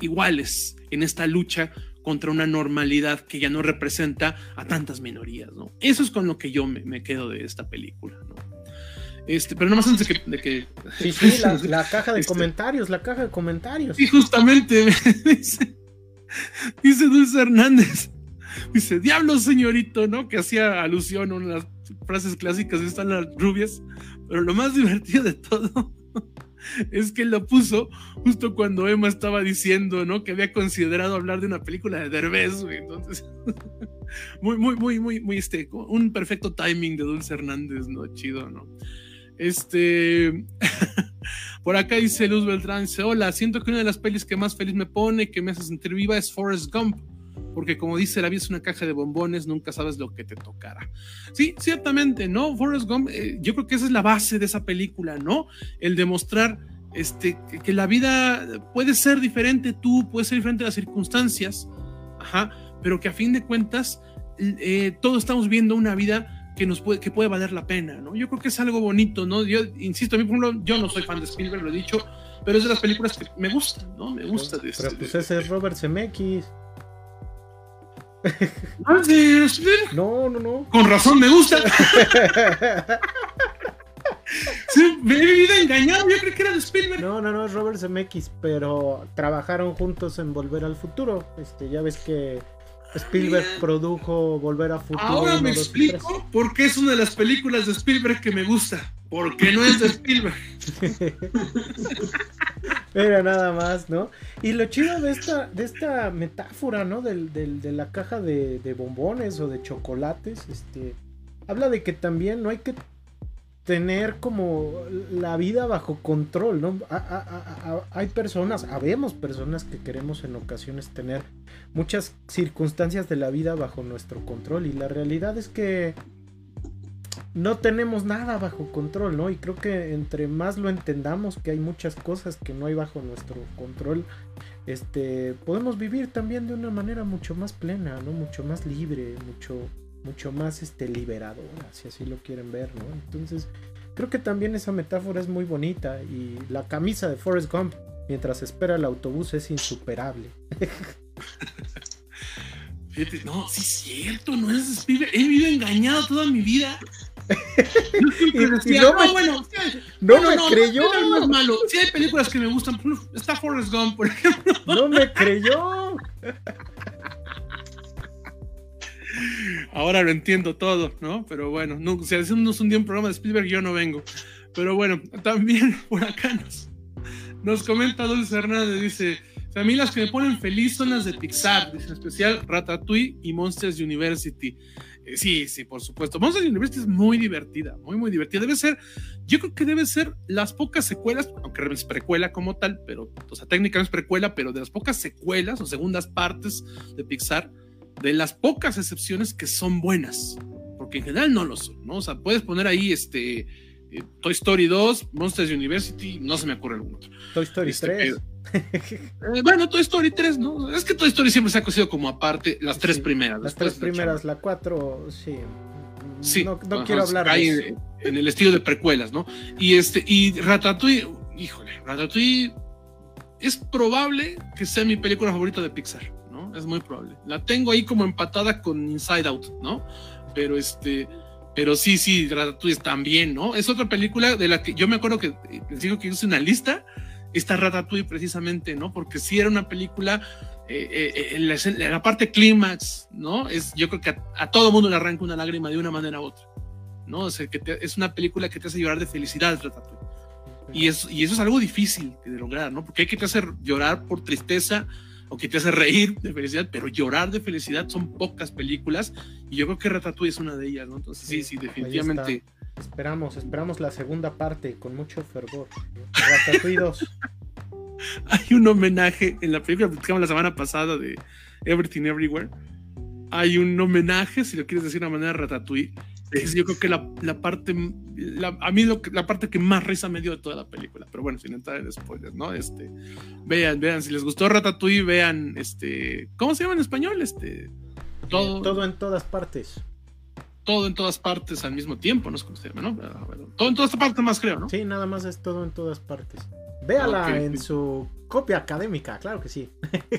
iguales en esta lucha contra una normalidad que ya no representa a tantas minorías, ¿no? Eso es con lo que yo me, me quedo de esta película, ¿no? Este, pero no más antes de que... De que Sí, sí, la, la caja de Este- comentarios, la caja de comentarios. Y justamente dice, dice Dulce Hernández, dice, diablo señorito, ¿no? Que hacía alusión a una de las frases clásicas de están las rubias, pero lo más divertido de todo es que lo puso justo cuando Emma estaba diciendo, ¿no? Que había considerado hablar de una película de Derbez, güey. Entonces, muy, muy, muy, muy, muy, este, un perfecto timing de Dulce Hernández, ¿no? Chido, ¿no? Este, por acá dice Luz Beltrán, hola, siento que una de las pelis que más feliz me pone, que me hace sentir viva es Forrest Gump, porque como dice la vida es una caja de bombones, nunca sabes lo que te tocará. Sí, ciertamente, ¿no? Forrest Gump, eh, yo creo que esa es la base de esa película, ¿no? El demostrar este, que, que la vida puede ser diferente tú, puede ser diferente las circunstancias, ajá, pero que a fin de cuentas eh, todos estamos viendo una vida que nos puede, que puede valer la pena, ¿no? Yo creo que es algo bonito, ¿no? Yo insisto, a mí, por ejemplo, yo no soy fan de Spielberg, lo he dicho, pero es de las películas que me gustan, ¿no? Me gusta de Pero este. pues ese es Robert Zemeckis. Ah. No, no, no. Con razón me gusta. Sí, me he vivido engañado, yo creo que era de Spielberg. No, no, no, es Robert Zemeckis, pero trabajaron juntos en Volver al Futuro. Este, ya ves que Spielberg produjo Volver a Futuro. Ahora me explico por qué es una de las películas de Spielberg que me gusta. Porque no es de Spielberg. Era nada más, ¿no? Y lo chido de esta, de esta metáfora, ¿no? Del, del- de la caja de, de bombones o de chocolates, este, habla de que también no hay que tener como la vida bajo control, ¿no? Hay personas, habemos personas que queremos en ocasiones tener muchas circunstancias de la vida bajo nuestro control y la realidad es que no tenemos nada bajo control, ¿no? Y creo que entre más lo entendamos que hay muchas cosas que no hay bajo nuestro control, este, podemos vivir también de una manera mucho más plena, ¿no? Mucho más libre, mucho, mucho más, este, liberadora, si así lo quieren ver, ¿no? Entonces, creo que también esa metáfora es muy bonita y la camisa de Forrest Gump mientras espera el autobús es insuperable. Fíjate, no, sí es cierto, no es. He vivido engañado toda mi vida. Yo Y- no no, me- bueno, No bueno, me no, creyó, no es malo. Sí hay películas que me gustan. Está Forrest Gump, por ejemplo. no me creyó. Ahora lo entiendo todo, ¿no? Pero bueno, no, si hacemos un día un programa de Spielberg, yo no vengo. Pero bueno, también por acá nos, nos comenta Dulce Hernández, dice, a mí las que me ponen feliz son las de Pixar, en especial Ratatouille y Monsters University. Eh, sí, sí, por supuesto. Monsters University es muy divertida, muy, muy divertida. Debe ser, yo creo que debe ser las pocas secuelas, aunque es precuela como tal, pero, o sea, técnicamente es precuela, pero de las pocas secuelas o segundas partes de Pixar, de las pocas excepciones que son buenas, porque en general no lo son, ¿no? O sea, puedes poner ahí este eh, Toy Story 2, Monsters University, no se me ocurre algún otro. Toy Story Este, 3. Eh, bueno, Toy Story 3, ¿no? Es que Toy Story siempre se ha cosido como aparte, las tres Sí, primeras. Las tres primeras, la 4, sí. Sí, no no ajá, quiero hablar de eso. en, en el estilo de precuelas, ¿no? Y este, y Ratatouille, híjole, Ratatouille es probable que sea mi película favorita de Pixar, ¿no? Es muy probable. La tengo ahí como empatada con Inside Out, ¿no? Pero este, pero sí, sí, Ratatouille también, ¿no? Es otra película de la que yo me acuerdo que eh, les digo que hice una lista, está Ratatouille precisamente, ¿no? Porque sí era una película eh, eh, en, la, escena- en la parte clímax, ¿no? Es, yo creo que a, a todo mundo le arranca una lágrima de una manera u otra. ¿no? O sea, que es una película que te hace llorar de felicidad, Ratatouille. Y, es, y eso es algo difícil de lograr, ¿no? Porque hay que te hacer llorar por tristeza o que te hace reír de felicidad, pero llorar de felicidad son pocas películas y yo creo que Ratatouille es una de ellas, ¿no? Entonces sí, sí, definitivamente. Esperamos, esperamos la segunda parte con mucho fervor. Ratatouille 2. Hay un homenaje en la película que platicamos la semana pasada de Everything Everywhere. Hay un homenaje, si lo quieres decir de una manera, Ratatouille yo creo que la, la parte, a mí lo, la parte que más risa me dio de toda la película, pero bueno, sin entrar en spoilers, ¿no? Este, vean, vean, si les gustó Ratatouille, vean, este, ¿cómo se llama en español? Este, todo, todo en todas partes. Todo en todas partes al mismo tiempo, no es como se llama, ¿no? Ah, todo en todas partes más, creo, ¿no? Sí, nada más es todo en todas partes. Véala en su copia académica, claro que sí.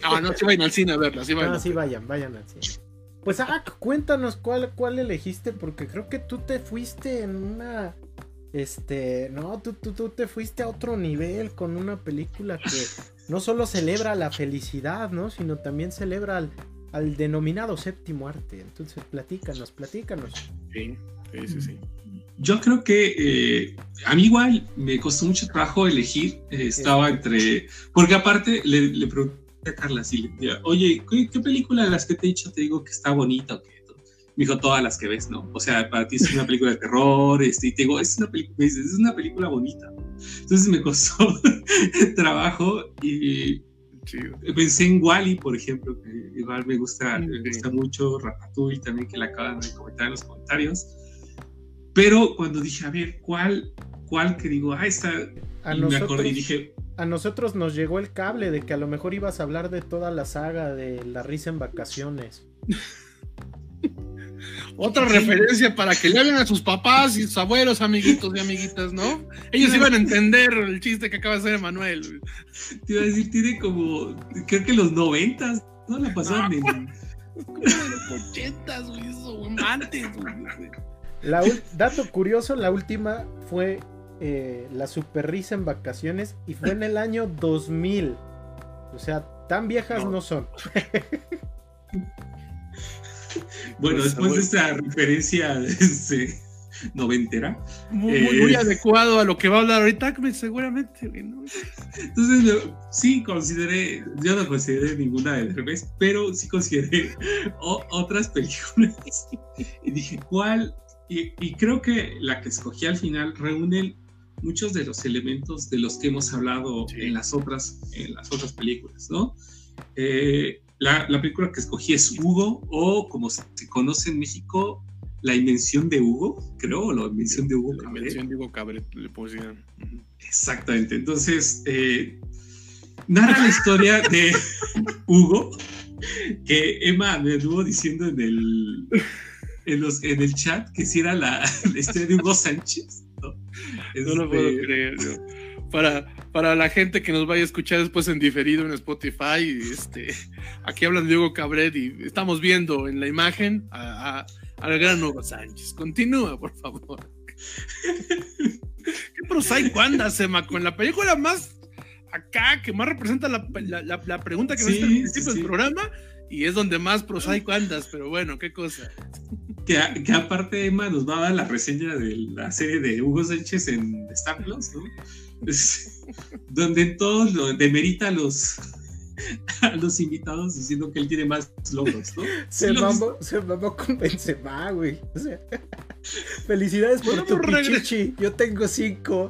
Ah, no, sí vayan al cine a verla, sí vayan. Ah, sí vayan, vayan al cine. Pues ah, cuéntanos cuál, cuál elegiste, porque creo que tú te fuiste en una. Este. No, tú, tú, tú te fuiste a otro nivel con una película que no solo celebra la felicidad, ¿no? Sino también celebra al, al denominado séptimo arte. Entonces, platícanos, platícanos. Sí, sí, sí. Yo creo que eh, a mí igual me costó mucho trabajo elegir. Eh, estaba entre. Porque aparte le, le pregunté a Carla así, oye, ¿qué, película de las que te he dicho te digo que está bonita o qué? Me dijo, todas las que ves, ¿no? O sea, para ti es una película de terror, este, y te digo, es una, película, es una película bonita. Entonces me costó trabajo y pensé en Wally, por ejemplo, que igual me gusta, me gusta mucho, Ratatouille también, que la acaban de comentar en los comentarios. Pero cuando dije, a ver, ¿cuál, cuál que digo, ah, esta, y me acordé y dije, a nosotros nos llegó el cable de que a lo mejor ibas a hablar de toda la saga de La risa en vacaciones. Otra referencia para que le hablen a sus papás y sus abuelos, amiguitos y amiguitas, ¿no? Ellos iban a entender el chiste que acaba de hacer Emanuel. Te iba a decir, tiene como, creo que los noventas, ¿no? La pasaron en... como de los ochentas, güey, eso, antes, güey. dato curioso, la última fue eh, la super risa en vacaciones y fue en el año 2000. O sea, tan viejas no, son. bueno, después de esta referencia este, noventera. Muy, muy, eh, adecuado a lo que va a hablar ahorita, seguramente. Entonces, sí consideré, yo no consideré ninguna de revés, pero sí consideré otras películas. y dije, ¿cuál? Y, y, creo que la que escogí al final reúne muchos de los elementos de los que hemos hablado en, las otras, en las otras películas, ¿no? Eh, la, la, película que escogí es Hugo, o como se conoce en México, La Invención de Hugo, creo, o La Invención de Hugo La Invención de Hugo Cabret, le Exactamente, entonces, eh, narra la historia de Hugo, que Emma me estuvo diciendo en el, en, los, en el chat que si era la, la historia de Hugo Sánchez. No lo puedo este, creer. Para, para la gente que nos vaya a escuchar después en diferido en Spotify, este, aquí hablan Diego Cabret y estamos viendo en la imagen a, al gran Hugo Sánchez. Continúa, por favor. ¿Qué prosaico anda, Sema? Con la película más acá, que más representa la, la, pregunta que sí, al principio del programa, y es donde más prosaico andas, pero bueno, qué cosa. Que, aparte Emma nos va a dar la reseña de la serie de Hugo Sánchez en Star Plus, ¿no? donde todos lo demerita a los, a los invitados diciendo que él tiene más logros, ¿no? Se, mamó, se mamó con Benzema, güey. O sea, felicidades por tu pichichi. Yo tengo cinco.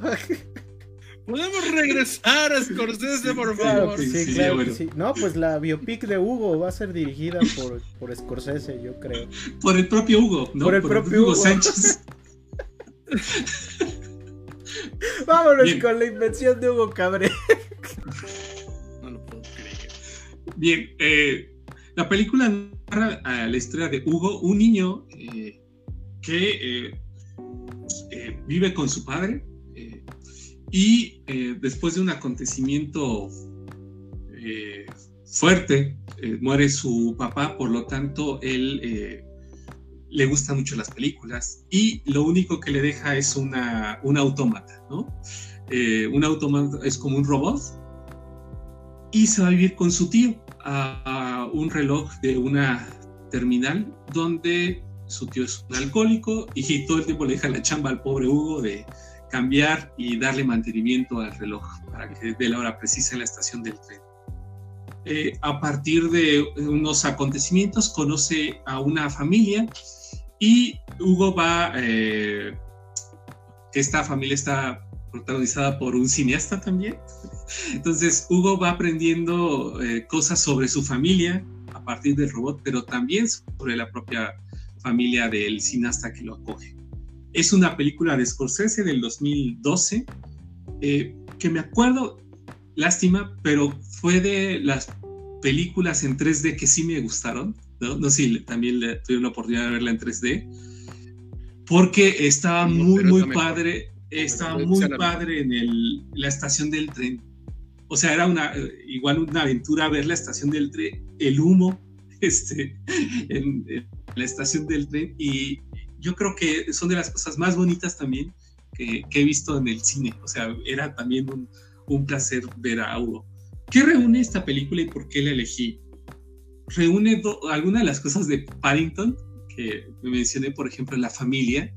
¿Podemos regresar a Scorsese, por favor? sí, claro que sí. No, pues la biopic de Hugo va a ser dirigida por, por Scorsese, yo creo. Por el propio Hugo, ¿no? Por el propio Hugo, Sánchez. Vámonos con la invención de Hugo Cabré. no lo puedo creer. Bien, eh, la película narra la historia de Hugo, un niño eh, que eh, vive con su padre y eh, después de un acontecimiento eh, fuerte, eh, muere su papá, por lo tanto, él le gustan mucho las películas y lo único que le deja es una, un autómata, ¿no? un autómata es como un robot y se va a vivir con su tío a, un reloj de una terminal donde su tío es un alcohólico y todo el tiempo le deja la chamba al pobre Hugo de cambiar y darle mantenimiento al reloj para que dé la hora precisa en la estación del tren. Eh, a partir de unos acontecimientos conoce a una familia y Hugo va, eh, esta familia está protagonizada por un cineasta también. Entonces Hugo va aprendiendo eh, cosas sobre su familia a partir del robot, pero también sobre la propia familia del cineasta que lo acoge. Es una película de Scorsese del 2012, que me acuerdo, lástima, pero fue de las películas en 3D que sí me gustaron, ¿no? No sé si también le, tuvieron la oportunidad de verla en 3D, porque estaba muy, muy padre, estaba muy padre en el, la estación del tren. O sea, era una, igual una aventura ver la estación del tren, el humo este, en, la estación del tren, y yo creo que son de las cosas más bonitas también que, que he visto en el cine. O sea, era también un, un placer ver a Hugo. ¿Qué reúne esta película y por qué la elegí? Reúne algunas de las cosas de Paddington, que me mencioné, por ejemplo, la familia.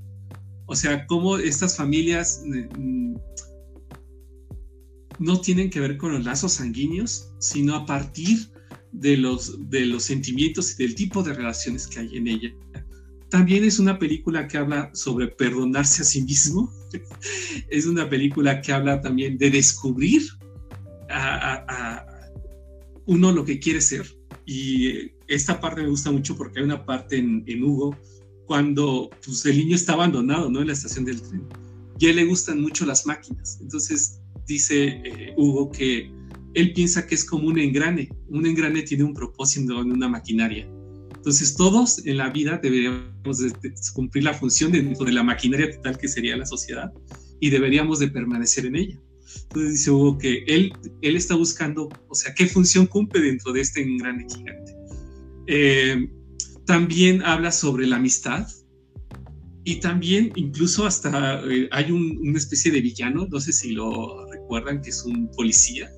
O sea, cómo estas familias mm, no tienen que ver con los lazos sanguíneos, sino a partir de los, de los sentimientos y del tipo de relaciones que hay en ella. También es una película que habla sobre perdonarse a sí mismo. es una película que habla también de descubrir a, uno lo que quiere ser. Y esta parte me gusta mucho porque hay una parte en, Hugo cuando pues, el niño está abandonado ¿no? en la estación del tren. Y a él le gustan mucho las máquinas. Entonces dice eh, Hugo que él piensa que es como un engrane. Un engrane tiene un propósito en una maquinaria. Entonces todos en la vida deberíamos cumplir la función dentro de la maquinaria total que sería la sociedad y deberíamos de permanecer en ella. Entonces dice Hugo que él, él está buscando, o sea, qué función cumple dentro de este gran gigante. Eh, también habla sobre la amistad y también incluso hasta eh, hay una especie de villano, no sé si lo recuerdan, que es un policía,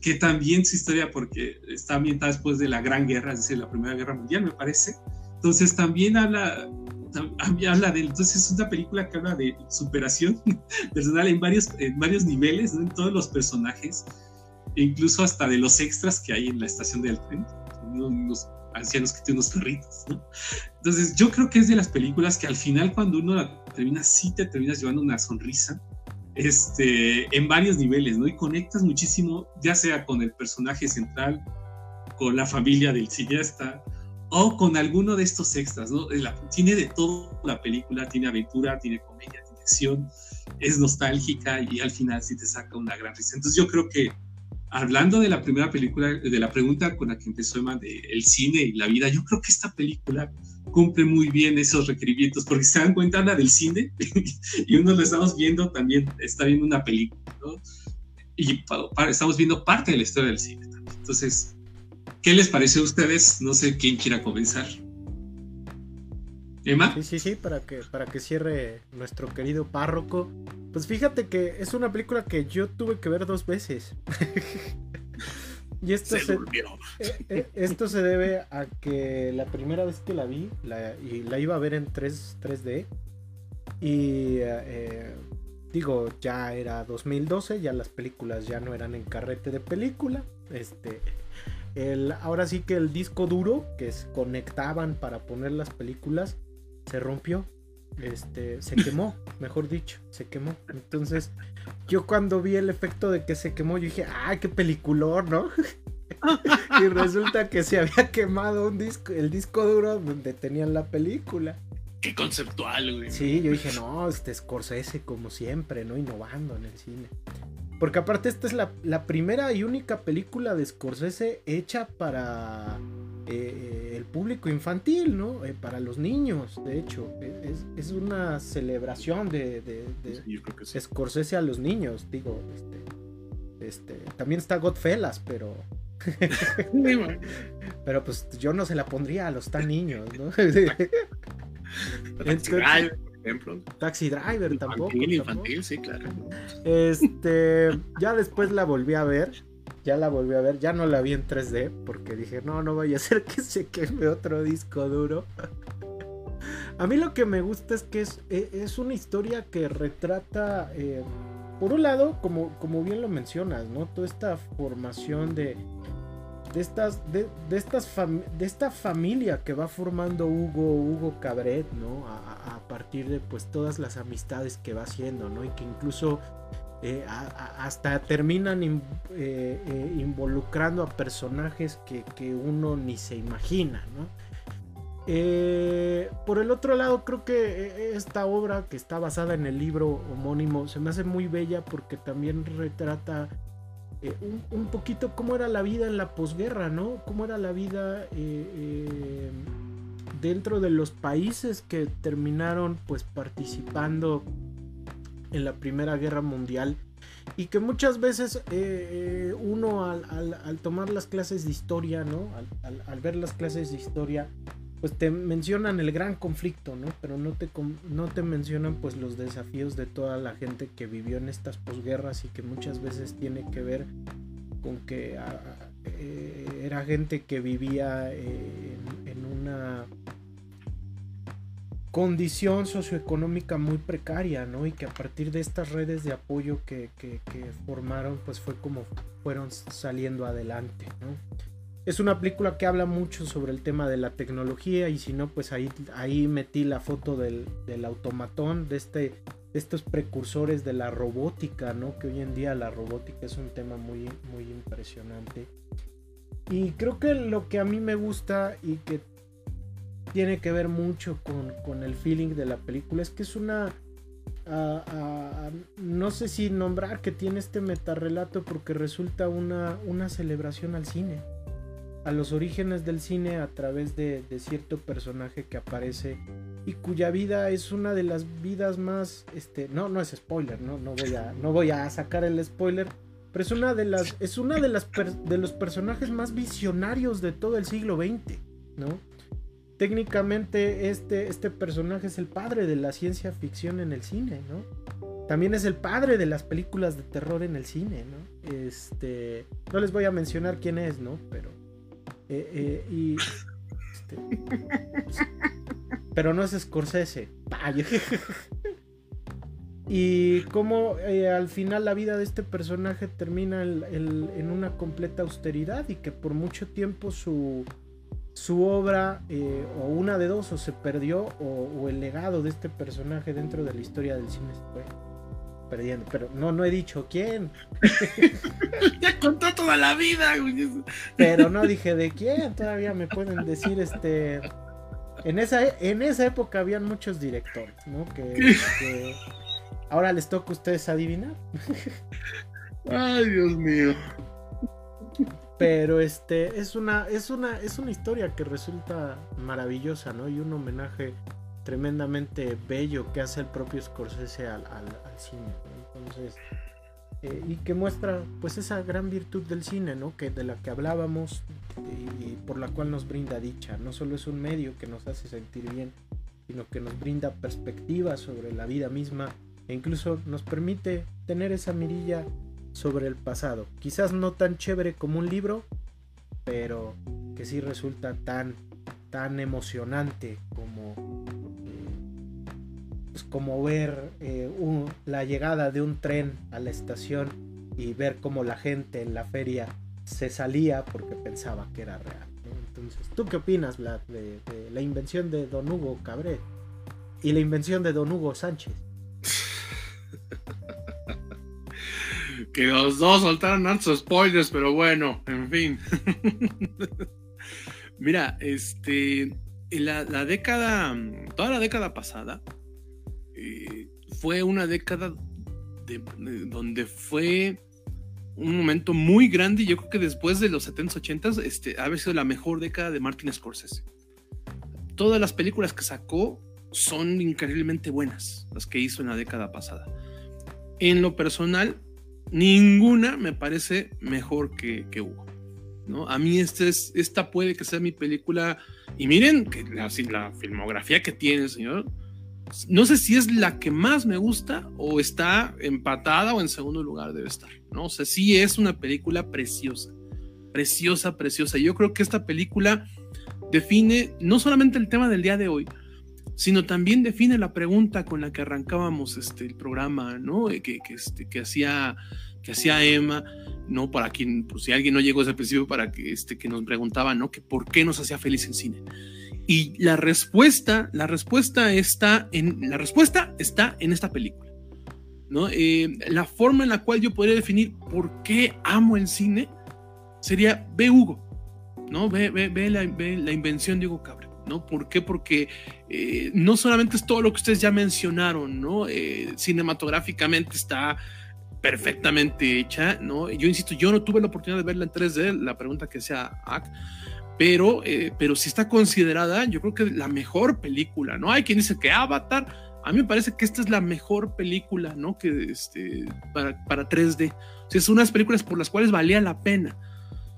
que también su historia, porque está ambientada después de la Gran Guerra, es decir, la Primera Guerra Mundial, me parece. Entonces también habla habla de, entonces es una película que habla de superación personal en varios, en varios niveles, en todos los personajes, incluso hasta de los extras que hay en la estación del tren, unos ancianos que tienen unos perritos, Entonces yo creo que es de las películas que al final cuando uno la termina, sí te terminas llevando una sonrisa, este, en varios niveles, ¿no? Y conectas muchísimo, ya sea con el personaje central, con la familia del cineasta, o con alguno de estos extras, ¿no? tiene de todo la película, tiene aventura, tiene comedia, tiene acción, es nostálgica y al final sí te saca una gran risa. Entonces yo creo que hablando de la primera película, de la pregunta con la que empezó Emma de el cine y la vida, yo creo que esta película cumple muy bien esos requerimientos, porque se dan cuenta, habla del cine y uno lo estamos viendo también, está viendo una película. Y estamos viendo parte de la historia del cine también. Entonces, ¿Qué les parece a ustedes? No sé quién quiera comenzar. ¿Emma? Sí, sí, sí, para que, para que cierre nuestro querido párroco. Pues fíjate que es una película que yo tuve que ver dos veces. y esto se, eh, eh, esto se debe a que la primera vez que la vi, la, y la iba a ver en 3, d Y eh, digo, ya era 2012, ya las películas ya no eran en carrete de película. Este ahora sí que el disco duro que se conectaban para poner las películas se rompió. Este, se quemó, mejor dicho, se quemó. Entonces, yo cuando vi el efecto de que se quemó, yo dije, ¡ay, qué peliculón, ¿no? y resulta que se había quemado un disco, el disco duro donde tenían la película. Qué conceptual, güey. Sí, yo dije, no, este Scorsese como siempre, ¿no? Innovando en el cine. Porque aparte esta es la, primera y única película de Scorsese hecha para eh, el público infantil, ¿no? Eh, para los niños, de hecho. E, es, una celebración de, de, Scorsese a los niños, digo. Este, este, también está Godfellas, pero... pero pues yo no se la pondría a los tan niños, ¿no? ejemplo. Taxi Driver tampoco. Infantil, sí, claro. Este, ya después la volví a ver. Ya la volví a ver, ya no la vi en 3D porque dije, no, no vaya a ser que se queme otro disco duro. A mí lo que me gusta es que es, e, es una historia que retrata, eh, por un lado, como, como bien lo mencionas, ¿no? Toda esta formación de, de estas, de, estas de esta familia que va formando Hugo, Hugo Cabret, ¿no? A, a, partir de pues todas las amistades que va haciendo, ¿no? Y que incluso eh, hasta terminan eh, eh, involucrando a personajes que, uno ni se imagina, por el otro lado, creo que esta obra que está basada en el libro homónimo se me hace muy bella porque también retrata un, poquito cómo era la vida en la posguerra, ¿no? Cómo era la vida dentro de los países que terminaron pues participando en la Primera Guerra Mundial y que muchas veces eh, eh, uno al, tomar las clases de historia, ¿no? Al, ver las clases de historia, pues te mencionan el gran conflicto, ¿no? Pero no te, no te mencionan pues los desafíos de toda la gente que vivió en estas posguerras y que muchas veces tiene que ver con que ah, eh, era gente que vivía en una condición socioeconómica muy precaria, ¿no? Y que a partir de estas redes de apoyo que, formaron, pues fue como fueron saliendo adelante, ¿no? Es una película que habla mucho sobre el tema de la tecnología y si no, pues ahí, ahí metí la foto del, automatón, de, este, de estos precursores de la robótica, ¿no? Que hoy en día la robótica es un tema muy, muy impresionante. Y creo que lo que a mí me gusta y que tiene que ver mucho con, el feeling de la película. Es que es una... no sé si nombrar que tiene este metarrelato porque resulta una, una celebración al cine. A los orígenes del cine a través de, cierto personaje que aparece y cuya vida es una de las vidas más... Este, no, no es spoiler, no, no, voy, a, no voy a sacar el spoiler. Pero es una de las, es una de las de los personajes más visionarios de todo el siglo XX, ¿no? Técnicamente este, este personaje es el padre de la ciencia ficción en el cine, ¿no? También es el padre de las películas de terror en el cine, ¿no? Este, no les voy a mencionar quién es, ¿no? Pero, eh, eh, y, este, pero no es Scorsese. y cómo eh, al final la vida de este personaje termina en una completa austeridad y que por mucho tiempo su, su obra, eh, o una de dos, o se perdió, o, el legado de este personaje dentro de la historia del cine se fue perdiendo. Pero no, no he dicho quién. ya contó toda la vida, Pero no dije de quién, todavía me pueden decir este. En esa, en esa época habían muchos directores, ¿no? que ahora les toca a ustedes adivinar. Ay, Dios mío. Pero este es una, es una, es una historia que resulta maravillosa, ¿no? Y un homenaje tremendamente bello que hace el propio Scorsese al, cine. Entonces, eh, y que muestra pues esa gran virtud del cine, ¿no? Que de la que hablábamos y, por la cual nos brinda dicha. No solo es un medio que nos hace sentir bien, sino que nos brinda perspectiva sobre la vida misma e incluso nos permite tener esa mirilla sobre el pasado. Quizás no tan chévere como un libro, pero que sí resulta tan, tan emocionante como, pues como ver eh, la llegada de un tren a la estación y ver cómo la gente en la feria se salía porque pensaba que era real. Entonces, ¿tú qué opinas, de, de la invención de Don Hugo Cabré y la invención de Don Hugo Sánchez? Que los dos soltaron hartos spoilers, pero bueno, en fin. Mira, este, la, la, década, toda la década pasada, eh, fue una década de, donde fue un momento muy grande yo creo que después de los 70s, 80s, este, ha sido la mejor década de Martin Scorsese. Todas las películas que sacó son increíblemente buenas, las que hizo en la década pasada. En lo personal, ninguna me parece mejor que, Hugo. ¿no? A mí este es, esta puede que sea mi película. Y miren que la, la, filmografía que tiene señor. No sé si es la que más me gusta o está empatada o en segundo lugar debe estar. ¿no? O sea, sí es una película preciosa. Preciosa, preciosa. Yo creo que esta película define no solamente el tema del día de hoy, sino también define la pregunta con la que arrancábamos este, el programa, ¿no? Que, que, este, que hacía que hacía Emma, ¿no? Para quien, pues si alguien no llegó desde el principio, para que, este, que nos preguntaba, ¿no? Que por qué nos hacía feliz en cine. Y la respuesta, la respuesta está en, la respuesta está en esta película, ¿no? Eh, la forma en la cual yo podría definir por qué amo el cine sería ve Hugo, ¿no? Ve, ve, ve, la, ve la invención de Hugo Cabra. ¿No? ¿Por qué? Porque eh, no solamente es todo lo que ustedes ya mencionaron, ¿no? Eh, cinematográficamente está perfectamente hecha, ¿no? Yo insisto, yo no tuve la oportunidad de verla en 3D, la pregunta que sea Act, pero, eh, pero sí está considerada, yo creo que la mejor película, ¿no? Hay quien dice que Avatar, a mí me parece que esta es la mejor película, ¿no? Que este, para, para 3D. O sea, es unas películas por las cuales valía la pena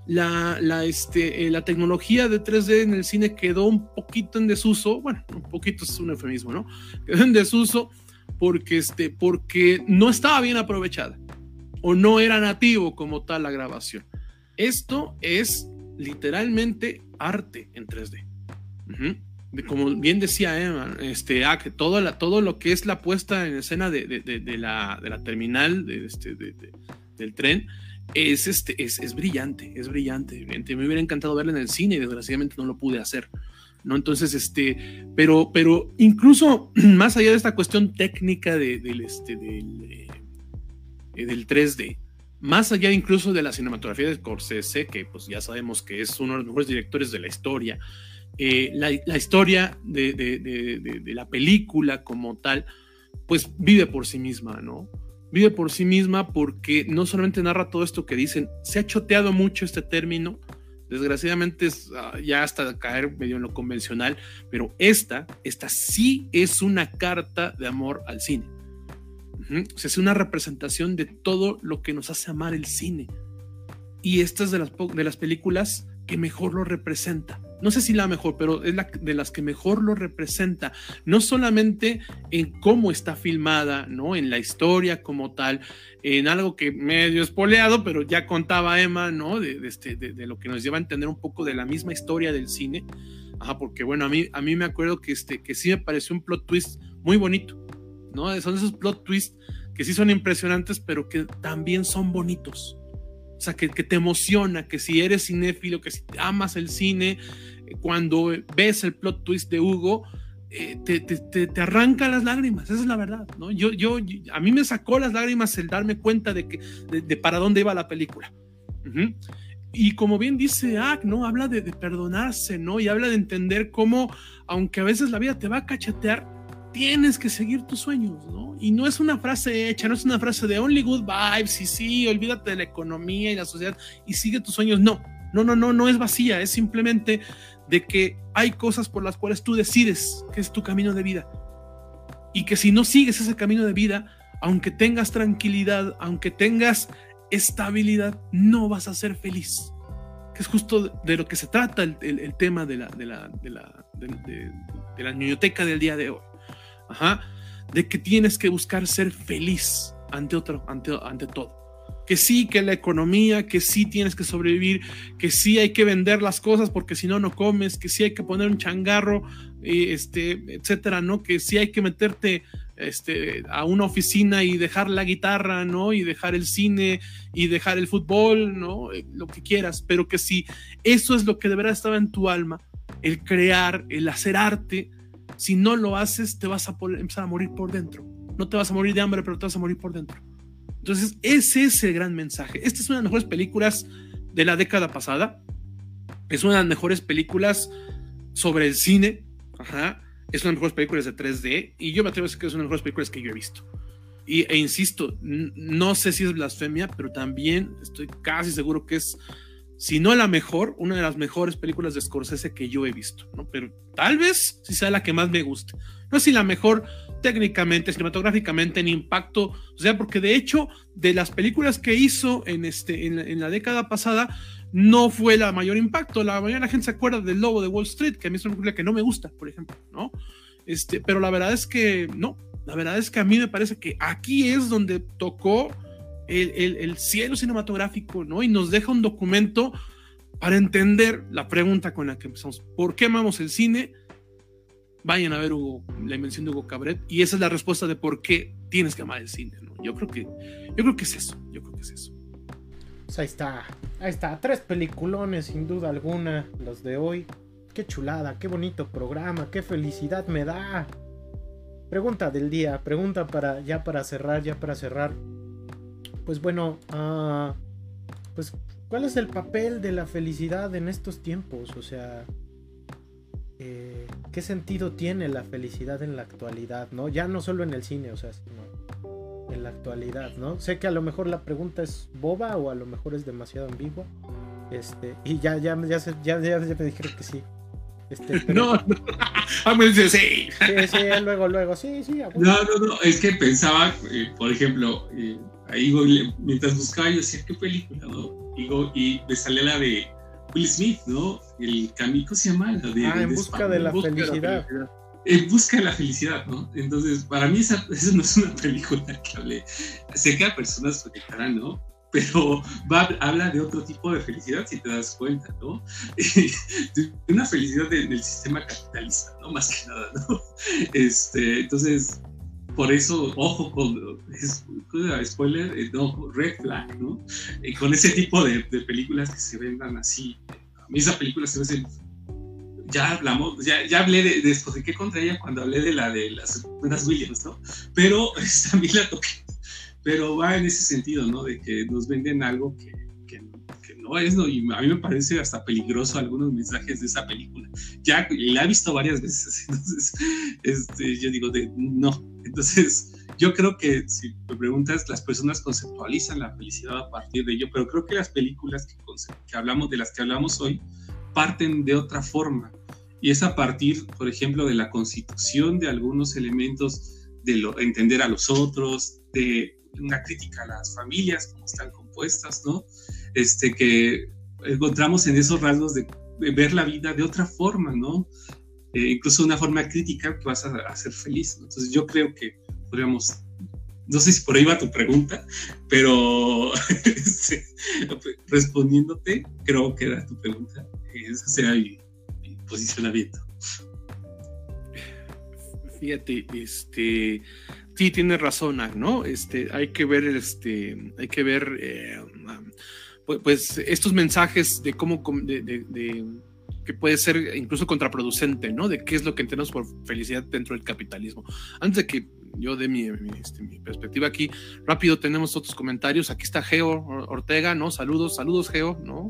la, la, este, eh, la tecnología de 3D en el cine quedó un poquito en desuso, bueno, un poquito es un eufemismo, ¿no? Quedó en desuso porque, este, porque no estaba bien aprovechada o no era nativo como tal la grabación. Esto es literalmente arte en 3D. como bien decía Emma, este, ah, todo, la, todo lo que es la puesta en escena de, de, de, la, la, terminal este, del tren es, este, es, es brillante, es brillante. Me hubiera encantado verla en el cine y desgraciadamente no lo pude hacer. ¿no? Entonces, este, pero, pero incluso más allá de esta cuestión técnica de, del, este, del, eh, del 3D, más allá incluso de la cinematografía de Scorsese, que pues ya sabemos que es uno de los mejores directores de la historia, eh, la, la, historia de, de, de, la película como tal, pues vive por sí misma, ¿no? Vive por sí misma porque no solamente narra todo esto que dicen, se ha choteado mucho este término, desgraciadamente es, ah, ya hasta caer medio en lo convencional, pero esta, esta sí es una carta de amor al cine. O sea, es una representación de todo lo que nos hace amar el cine. Y esta es de las, de las películas que mejor lo representa no sé si la mejor, pero es la de las que mejor lo representa, no solamente en cómo está filmada, ¿no? En la historia como tal, en algo que medio espoleado, pero ya contaba Emma, ¿no? De, este, de, lo que nos lleva a entender un poco de la misma historia del cine. Ajá, porque bueno, a mí, a mí me acuerdo que, este, que sí me pareció un plot twist muy bonito, ¿no? Son esos plot twists que sí son impresionantes, pero que también son bonitos. O sea, que, te emociona, que si eres cinéfilo, que si amas el cine, eh, cuando ves el plot twist de Hugo, eh, te, te, arranca las lágrimas, esa es la verdad, ¿no? Yo, yo, a mí me sacó las lágrimas el darme cuenta de, que, de, para dónde iba la película. Y como bien dice Ack, ¿no? Habla de, de, perdonarse, ¿no? Y habla de entender cómo, aunque a veces la vida te va a cachetear, tienes que seguir tus sueños, ¿no? Y no es una frase hecha, no es una frase de only good vibes y sí, olvídate de la economía y la sociedad y sigue tus sueños. No, no, no, no, no es vacía, es simplemente de que hay cosas por las cuales tú decides que es tu camino de vida. Y que si no sigues ese camino de vida, aunque tengas tranquilidad, aunque tengas estabilidad, no vas a ser feliz. Que es justo de lo que se trata el, tema de la, de del día de hoy. Ajá, de que tienes que buscar ser feliz ante, otro, ante, ante todo. Que sí, que la economía, que sí tienes que sobrevivir, que sí hay que vender las cosas porque si no, no comes, que sí hay que poner un changarro, este, etcétera, ¿no? Que sí hay que meterte este, a una oficina y dejar la guitarra, ¿no? Y dejar el cine y dejar el fútbol, ¿no? Eh, lo que quieras, pero que si eso es lo que de verdad estaba en tu alma, el crear, el hacer arte, si no lo haces, te vas a empezar a morir por dentro. No te vas a morir de hambre, pero te vas a morir por dentro. Entonces, ese es el gran mensaje. Esta es una de las mejores películas de la década pasada. Es una de las mejores películas sobre el cine. Ajá. Es una de las mejores películas de 3D. Y yo me atrevo a decir que es una de las mejores películas que yo he visto. Y, e insisto, no sé si es blasfemia, pero también estoy casi seguro que es si no la mejor, una de las mejores películas de Scorsese que yo he visto, ¿no? Pero tal vez si sea la que más me guste. No es si la mejor técnicamente, cinematográficamente, en impacto, o sea, porque de hecho, de las películas que hizo en, este, en, la, década pasada, no fue la mayor impacto. La mayoría de la gente se acuerda del Lobo de Wall Street, que a mí es una película que no me gusta, por ejemplo, ¿no? Este, pero la verdad es que no, la verdad es que a mí me parece que aquí es donde tocó el, cielo cinematográfico, ¿no? Y nos deja un documento para entender la pregunta con la que empezamos. ¿Por qué amamos el cine? vayan a ver Hugo, la invención de Hugo Cabret, y esa es la respuesta de por qué tienes que amar el cine, ¿no? Yo creo que, yo creo que es eso, yo creo que es eso. Pues ahí está, ahí está, tres peliculones sin duda alguna, los de hoy. Qué chulada, qué bonito programa, qué felicidad me da. Pregunta del día, pregunta para ya para cerrar, ya para cerrar. Pues bueno, uh, pues ¿cuál es el papel de la felicidad en estos tiempos? O sea, eh, ¿qué sentido tiene la felicidad en la actualidad? ¿No? Ya no solo en el cine, o sea, sino en la actualidad, ¿no? Sé que a lo mejor la pregunta es boba o a lo mejor es demasiado ambigua. Este, y ya, ya, ya, ya, ya, me dijeron que sí. Este, no, no. Ah, me dice sí. Sí, sí, luego, luego, sí, sí. No, no, no, es que pensaba, eh, por ejemplo, eh, ahí mientras buscaba yo decía, ¿qué película, no? y me salía la de Will Smith, ¿no? El camino se llama la de, ah, en busca de la felicidad. En busca de la felicidad, ¿no? Entonces, para mí esa, esa no es una película que hable. Sé que a personas proyectarán, ¿no? pero va, habla de otro tipo de felicidad, si te das cuenta, ¿no? de una felicidad del sistema capitalista, ¿no? Más que nada, ¿no? Este, entonces, por eso, ojo con, spoiler, eh, no, red flag, ¿no? Y con ese tipo de, películas que se vendan así. A mí esa película se ve ya hablamos, ya, ya hablé de, de qué contra ella cuando hablé de la de las buenas Williams, ¿no? Pero también la toqué pero va en ese sentido, ¿no? De que nos venden algo que, no es, ¿no? Y a mí me parece hasta peligroso algunos mensajes de esa película. Ya la he visto varias veces, entonces este, yo digo, de, no. Entonces, yo creo que si me preguntas, las personas conceptualizan la felicidad a partir de ello, pero creo que las películas que, que hablamos, de las que hablamos hoy, parten de otra forma. Y es a partir, por ejemplo, de la constitución de algunos elementos de lo, entender a los otros, de una crítica a las familias, como están compuestas, ¿no? Este, que encontramos en esos rasgos de, ver la vida de otra forma, ¿no? Eh, incluso una forma crítica que vas a, hacer feliz. ¿no? Entonces yo creo que podríamos, no sé si por ahí va tu pregunta, pero este, respondiéndote, creo que era tu pregunta, ese será mi, mi posicionamiento. Fíjate, este, sí tiene razón, ¿no? Este, hay que ver, este, hay que ver, eh, pues, pues, estos mensajes de cómo, de, que puede ser incluso contraproducente, ¿no? De qué es lo que entendemos por felicidad dentro del capitalismo. Antes de que yo dé mi, este, mi, perspectiva aquí, rápido tenemos otros comentarios. Aquí está Geo Ortega, ¿no? Saludos, saludos Geo, ¿no?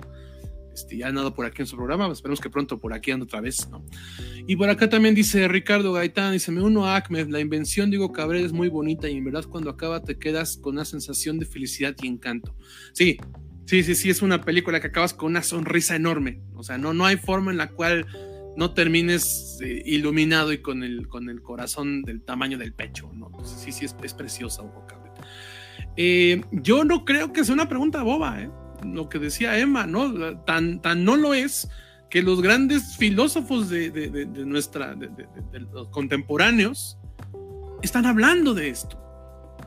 Este, ya nada por aquí en su programa, esperemos que pronto por aquí ande otra vez, ¿no? Y por acá también dice Ricardo Gaitán, dice, me uno a Acme, la invención de Hugo Cabrera es muy bonita y en verdad cuando acaba te quedas con una sensación de felicidad y encanto. Sí, sí, sí, sí, es una película que acabas con una sonrisa enorme, o sea, no, no hay forma en la cual no termines eh, iluminado y con el, con el corazón del tamaño del pecho, ¿no? sí, sí, es, preciosa Hugo Cabrera. Eh, yo no creo que sea una pregunta boba, ¿eh? lo que decía Emma, ¿no? Tan, tan no lo es que los grandes filósofos de, de, nuestra, de, los contemporáneos, están hablando de esto.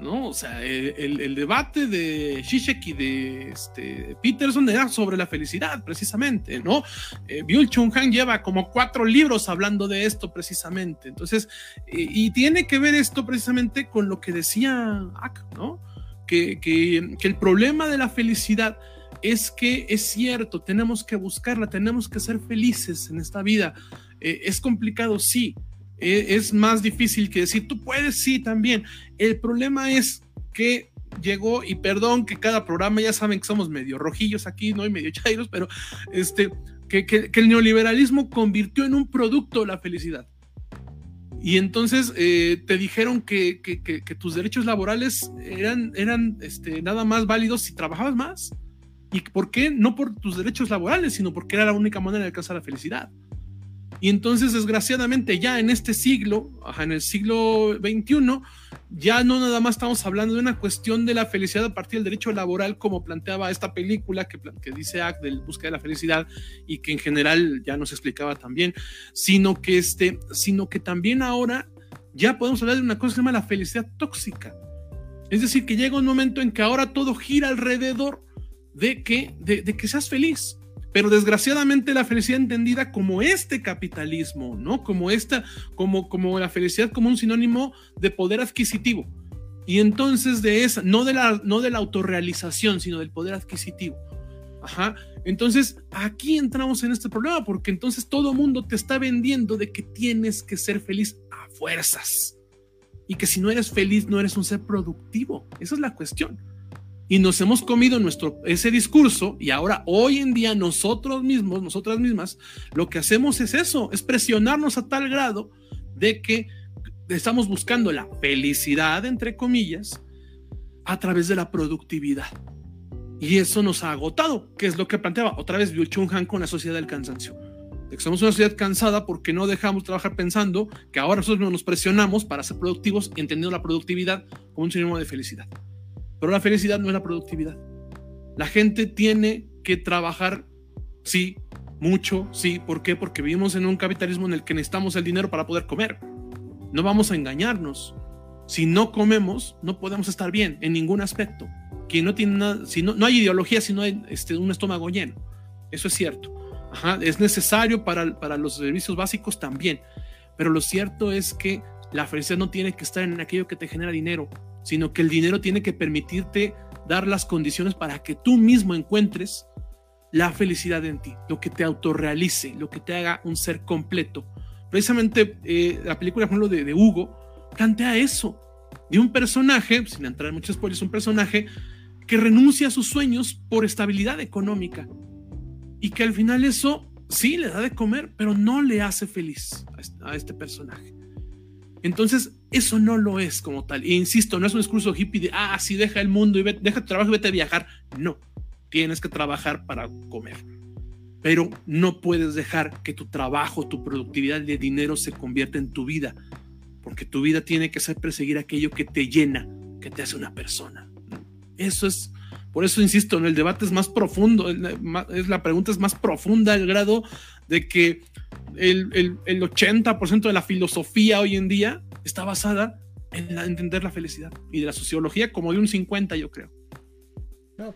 ¿No? O sea, el, debate de Zizek y de este, Peterson era sobre la felicidad, precisamente, ¿no? Eh, Byul Chung Han lleva como cuatro libros hablando de esto, precisamente. Entonces, y, tiene que ver esto precisamente con lo que decía Ak, ¿no? Que, que, que el problema de la felicidad es que es cierto, tenemos que buscarla, tenemos que ser felices en esta vida. Eh, es complicado, sí. Eh, es más difícil que decir, tú puedes, sí, también. El problema es que llegó, y perdón que cada programa, ya saben que somos medio rojillos aquí, ¿no? Y medio chairos, pero este, que, el neoliberalismo convirtió en un producto la felicidad. Y entonces eh, te dijeron que, tus derechos laborales eran, eran este, nada más válidos si trabajabas más. ¿Y por qué? No por tus derechos laborales, sino porque era la única manera de alcanzar la felicidad. Y entonces, desgraciadamente, ya en este siglo, en el siglo XXI, ya no nada más estamos hablando de una cuestión de la felicidad a partir del derecho laboral, como planteaba esta película que, que dice Act del búsqueda de la felicidad y que en general ya nos explicaba también, sino que, este, sino que también ahora ya podemos hablar de una cosa que se llama la felicidad tóxica. Es decir, que llega un momento en que ahora todo gira alrededor de que, de, que seas feliz. Pero desgraciadamente la felicidad entendida como este capitalismo, ¿no? Como esta, como, como la felicidad como un sinónimo de poder adquisitivo. Y entonces de esa, no de la, no de la autorrealización, sino del poder adquisitivo. Ajá. Entonces, aquí entramos en este problema, porque entonces todo mundo te está vendiendo de que tienes que ser feliz a fuerzas. Y que si no eres feliz, no eres un ser productivo. Esa es la cuestión. Y nos hemos comido nuestro, ese discurso y ahora, hoy en día, nosotros mismos, nosotras mismas, lo que hacemos es eso, es presionarnos a tal grado de que estamos buscando la felicidad, entre comillas, a través de la productividad. Y eso nos ha agotado, que es lo que planteaba otra vez Bill Chung Han con la sociedad del cansancio. De que somos una sociedad cansada porque no dejamos trabajar pensando que ahora nosotros nos presionamos para ser productivos, entendiendo la productividad como un sinónimo de felicidad. Pero la felicidad no es la productividad. La gente tiene que trabajar, sí, mucho, sí. ¿Por qué? Porque vivimos en un capitalismo en el que necesitamos el dinero para poder comer. No vamos a engañarnos. Si no comemos, no podemos estar bien en ningún aspecto no si no, no hay ideología si no hay este, un estómago lleno. Eso es cierto. es necesario para los servicios básicos también. Pero lo cierto es que la felicidad no tiene que estar en aquello que te genera dinero, sino que el dinero tiene que permitirte dar las condiciones para que tú mismo encuentres la felicidad en ti, lo que te autorrealice, lo que te haga un ser completo. Precisamente eh, la película, por ejemplo, de, de Hugo, plantea eso, de un personaje, sin entrar en muchos spoilers, un personaje que renuncia a sus sueños por estabilidad económica y que al final eso sí le da de comer, pero no le hace feliz a este personaje. Entonces, eso no lo es como tal. E insisto, no es un discurso hippie de, ah, sí, deja el mundo y deja tu trabajo y vete a viajar. No, tienes que trabajar para comer. Pero no puedes dejar que tu trabajo, tu productividad de dinero se convierta en tu vida. Porque tu vida tiene que ser perseguir aquello que te llena, que te hace una persona. Eso es, por eso insisto, en el debate es más profundo, es la pregunta es más profunda al grado de que el, el, 80% de la filosofía hoy en día está basada en entender la felicidad y de la sociología como de un 50 yo creo. No,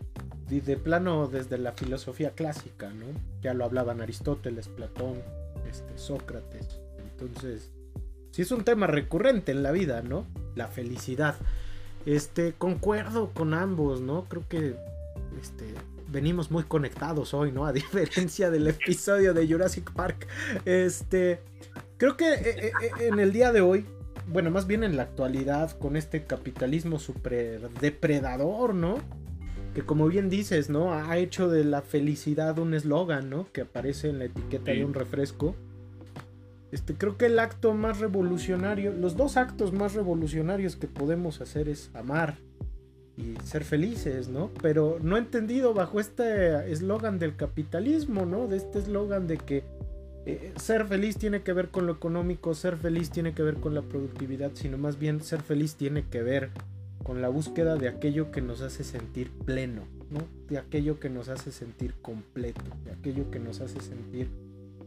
y de plano desde la filosofía clásica, ¿no? Ya lo hablaban Aristóteles, Platón, este, Sócrates. Entonces, sí es un tema recurrente en la vida, ¿no? La felicidad. Este, concuerdo con ambos, ¿no? Creo que este, venimos muy conectados hoy, ¿no? A diferencia del episodio de Jurassic Park. Este, creo que eh, eh, eh, en el día de hoy, bueno, más bien en la actualidad, con este capitalismo super depredador, ¿no? Que como bien dices, ¿no? Ha hecho de la felicidad un eslogan, ¿no? Que aparece en la etiqueta de un refresco. Este, creo que el acto más revolucionario, los dos actos más revolucionarios que podemos hacer es amar y ser felices, ¿no? Pero no entendido bajo este eslogan del capitalismo, ¿no? De este eslogan de que eh, ser feliz tiene que ver con lo económico, ser feliz tiene que ver con la productividad, sino más bien ser feliz tiene que ver con la búsqueda de aquello que nos hace sentir pleno, ¿no? De aquello que nos hace sentir completo, de aquello que nos hace sentir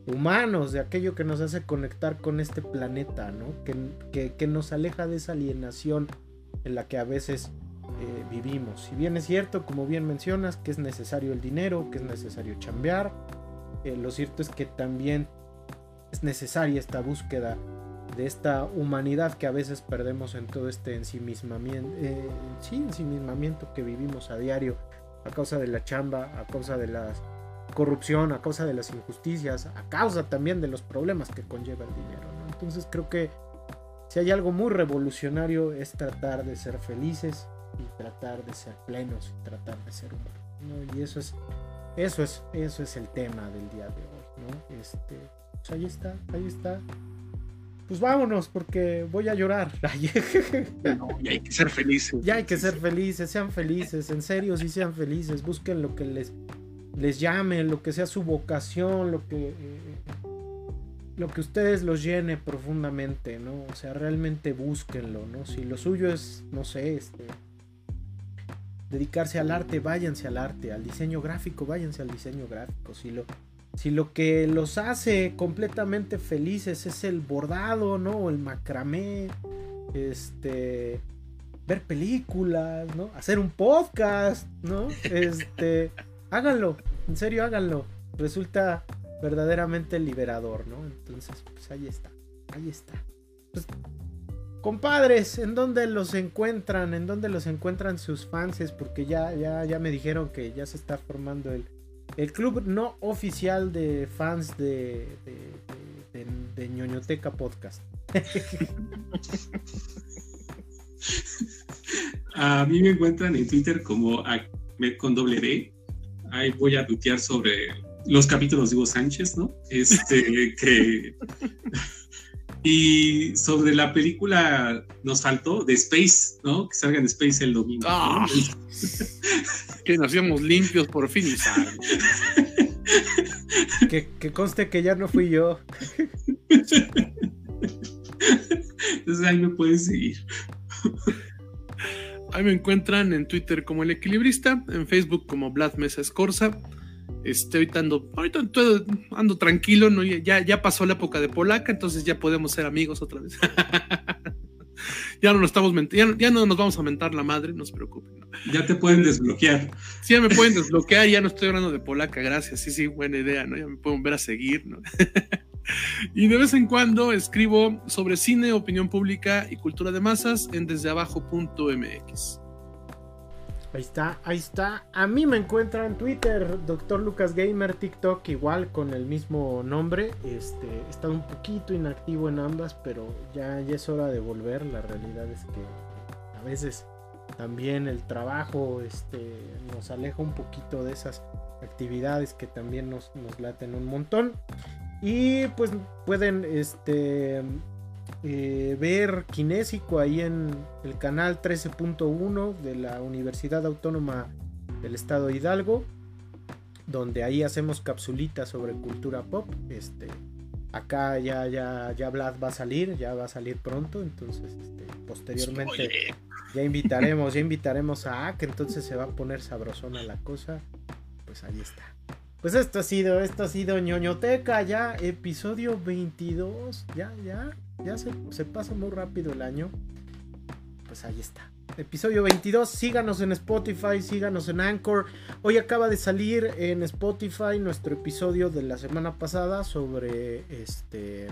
humanos, de aquello que nos hace conectar con este planeta, ¿no? Que, nos aleja de esa alienación en la que a veces eh, vivimos. Si bien es cierto, como bien mencionas, que es necesario el dinero, que es necesario chambear, eh, lo cierto es que también es necesaria esta búsqueda de esta humanidad que a veces perdemos en todo este ensimismamiento, eh, sí, ensimismamiento que vivimos a diario a causa de la chamba, a causa de las corrupción, a causa de las injusticias, a causa también de los problemas que conlleva el dinero. Entonces creo que si hay algo muy revolucionario es tratar de ser felices y tratar de ser plenos y tratar de ser humanos. Y eso es, eso es, eso es el tema del día de hoy. ¿no? Este, pues ahí está, ahí está. Pues vámonos porque voy a llorar. y hay que ser felices. Ya hay que ser felices, sean felices, en serio, sí sean felices, busquen lo que les les llame, lo que sea su vocación, lo que, lo que ustedes los llene profundamente, ¿no? O sea, realmente búsquenlo, ¿no? Si lo suyo es, no sé, este, dedicarse al arte, váyanse al arte, al diseño gráfico, váyanse al diseño gráfico. Si lo, si lo que los hace completamente felices es el bordado, ¿no? O el macramé, este, ver películas, ¿no? Hacer un podcast, ¿no? Este háganlo, en serio háganlo. resulta verdaderamente liberador, ¿no? Entonces, pues ahí está, ahí está. Pues, compadres, ¿en dónde los encuentran? ¿En dónde los encuentran sus fans? Porque ya, ya, ya me dijeron que ya se está formando el, el club no oficial de fans de, de, de, ñoñoteca podcast. a mí me encuentran en Twitter como con doble D. Ahí voy a tutear sobre los capítulos de Hugo Sánchez, ¿no? Este, que. Y sobre la película nos faltó de Space, ¿no? Que salga en Space el domingo. Ah, que nos íbamos limpios por fin. que, que conste que ya no fui yo. Entonces ahí me pueden seguir. Ahí me encuentran en Twitter como El Equilibrista, en Facebook como Vlad Mesa Escorza. Estoy ando, ahorita ando tranquilo, ¿no? ya, ya pasó la época de Polaca, entonces ya podemos ser amigos otra vez. ya no nos estamos ya, ya, no nos vamos a mentar la madre, no se preocupen. Ya te pueden desbloquear. Sí, ya me pueden desbloquear, ya no estoy hablando de Polaca, gracias. Sí, sí, buena idea, ¿no? Ya me pueden ver a seguir, ¿no? y de vez en cuando escribo sobre cine, opinión pública y cultura de masas en desdeabajo.mx. Ahí está, ahí está. A mí me encuentra en Twitter, Dr. Lucas Gamer, TikTok, igual con el mismo nombre. Este, he un poquito inactivo en ambas, pero ya, ya es hora de volver. La realidad es que a veces también el trabajo este, nos aleja un poquito de esas actividades que también nos, nos laten un montón. Y pues pueden este, eh, ver Kinésico ahí en el canal 13.1 de la Universidad Autónoma del Estado de Hidalgo, donde ahí hacemos capsulitas sobre cultura pop. Este, acá ya, ya, ya Vlad va a salir, ya va a salir pronto, entonces este, posteriormente ya invitaremos, ya invitaremos a Ak, entonces se va a poner sabrosona la cosa. Pues ahí está. Pues esto ha sido, esto ha sido ñoñoteca ya, episodio 22, ya, ya, ya se, se pasa muy rápido el año. Pues ahí está. Episodio 22, síganos en Spotify, síganos en Anchor. Hoy acaba de salir en Spotify nuestro episodio de la semana pasada sobre este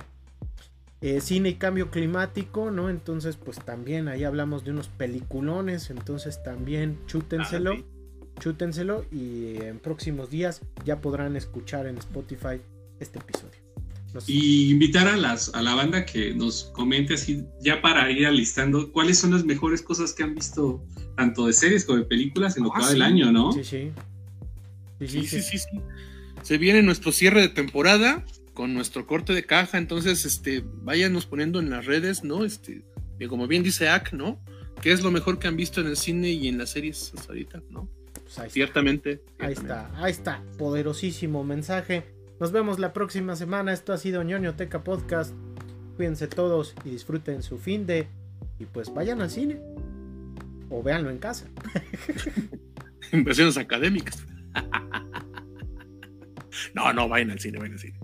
eh, cine y cambio climático, ¿no? Entonces, pues también ahí hablamos de unos peliculones, entonces también chútenselo. Ah, chútenselo y en próximos días ya podrán escuchar en Spotify este episodio. Y invitar a, las, a la banda que nos comente así, ya para ir alistando, cuáles son las mejores cosas que han visto, tanto de series como de películas en lo que ah, va del año, ¿no? Sí sí. Sí sí sí, sí, Se viene nuestro cierre de temporada con nuestro corte de caja, entonces, este, váyanos poniendo en las redes, ¿no? Este, como bien dice Ak, ¿no? ¿Qué es lo mejor que han visto en el cine y en las series hasta ahorita, ¿no? Pues ciertamente, Ahí está, ahí está. Poderosísimo mensaje. Nos vemos la próxima semana. Esto ha sido ñoño Teca Podcast. Cuídense todos y disfruten su fin de. Y pues vayan al cine. O véanlo en casa. Inversiones académicas. no, no, vayan al cine, vayan al cine.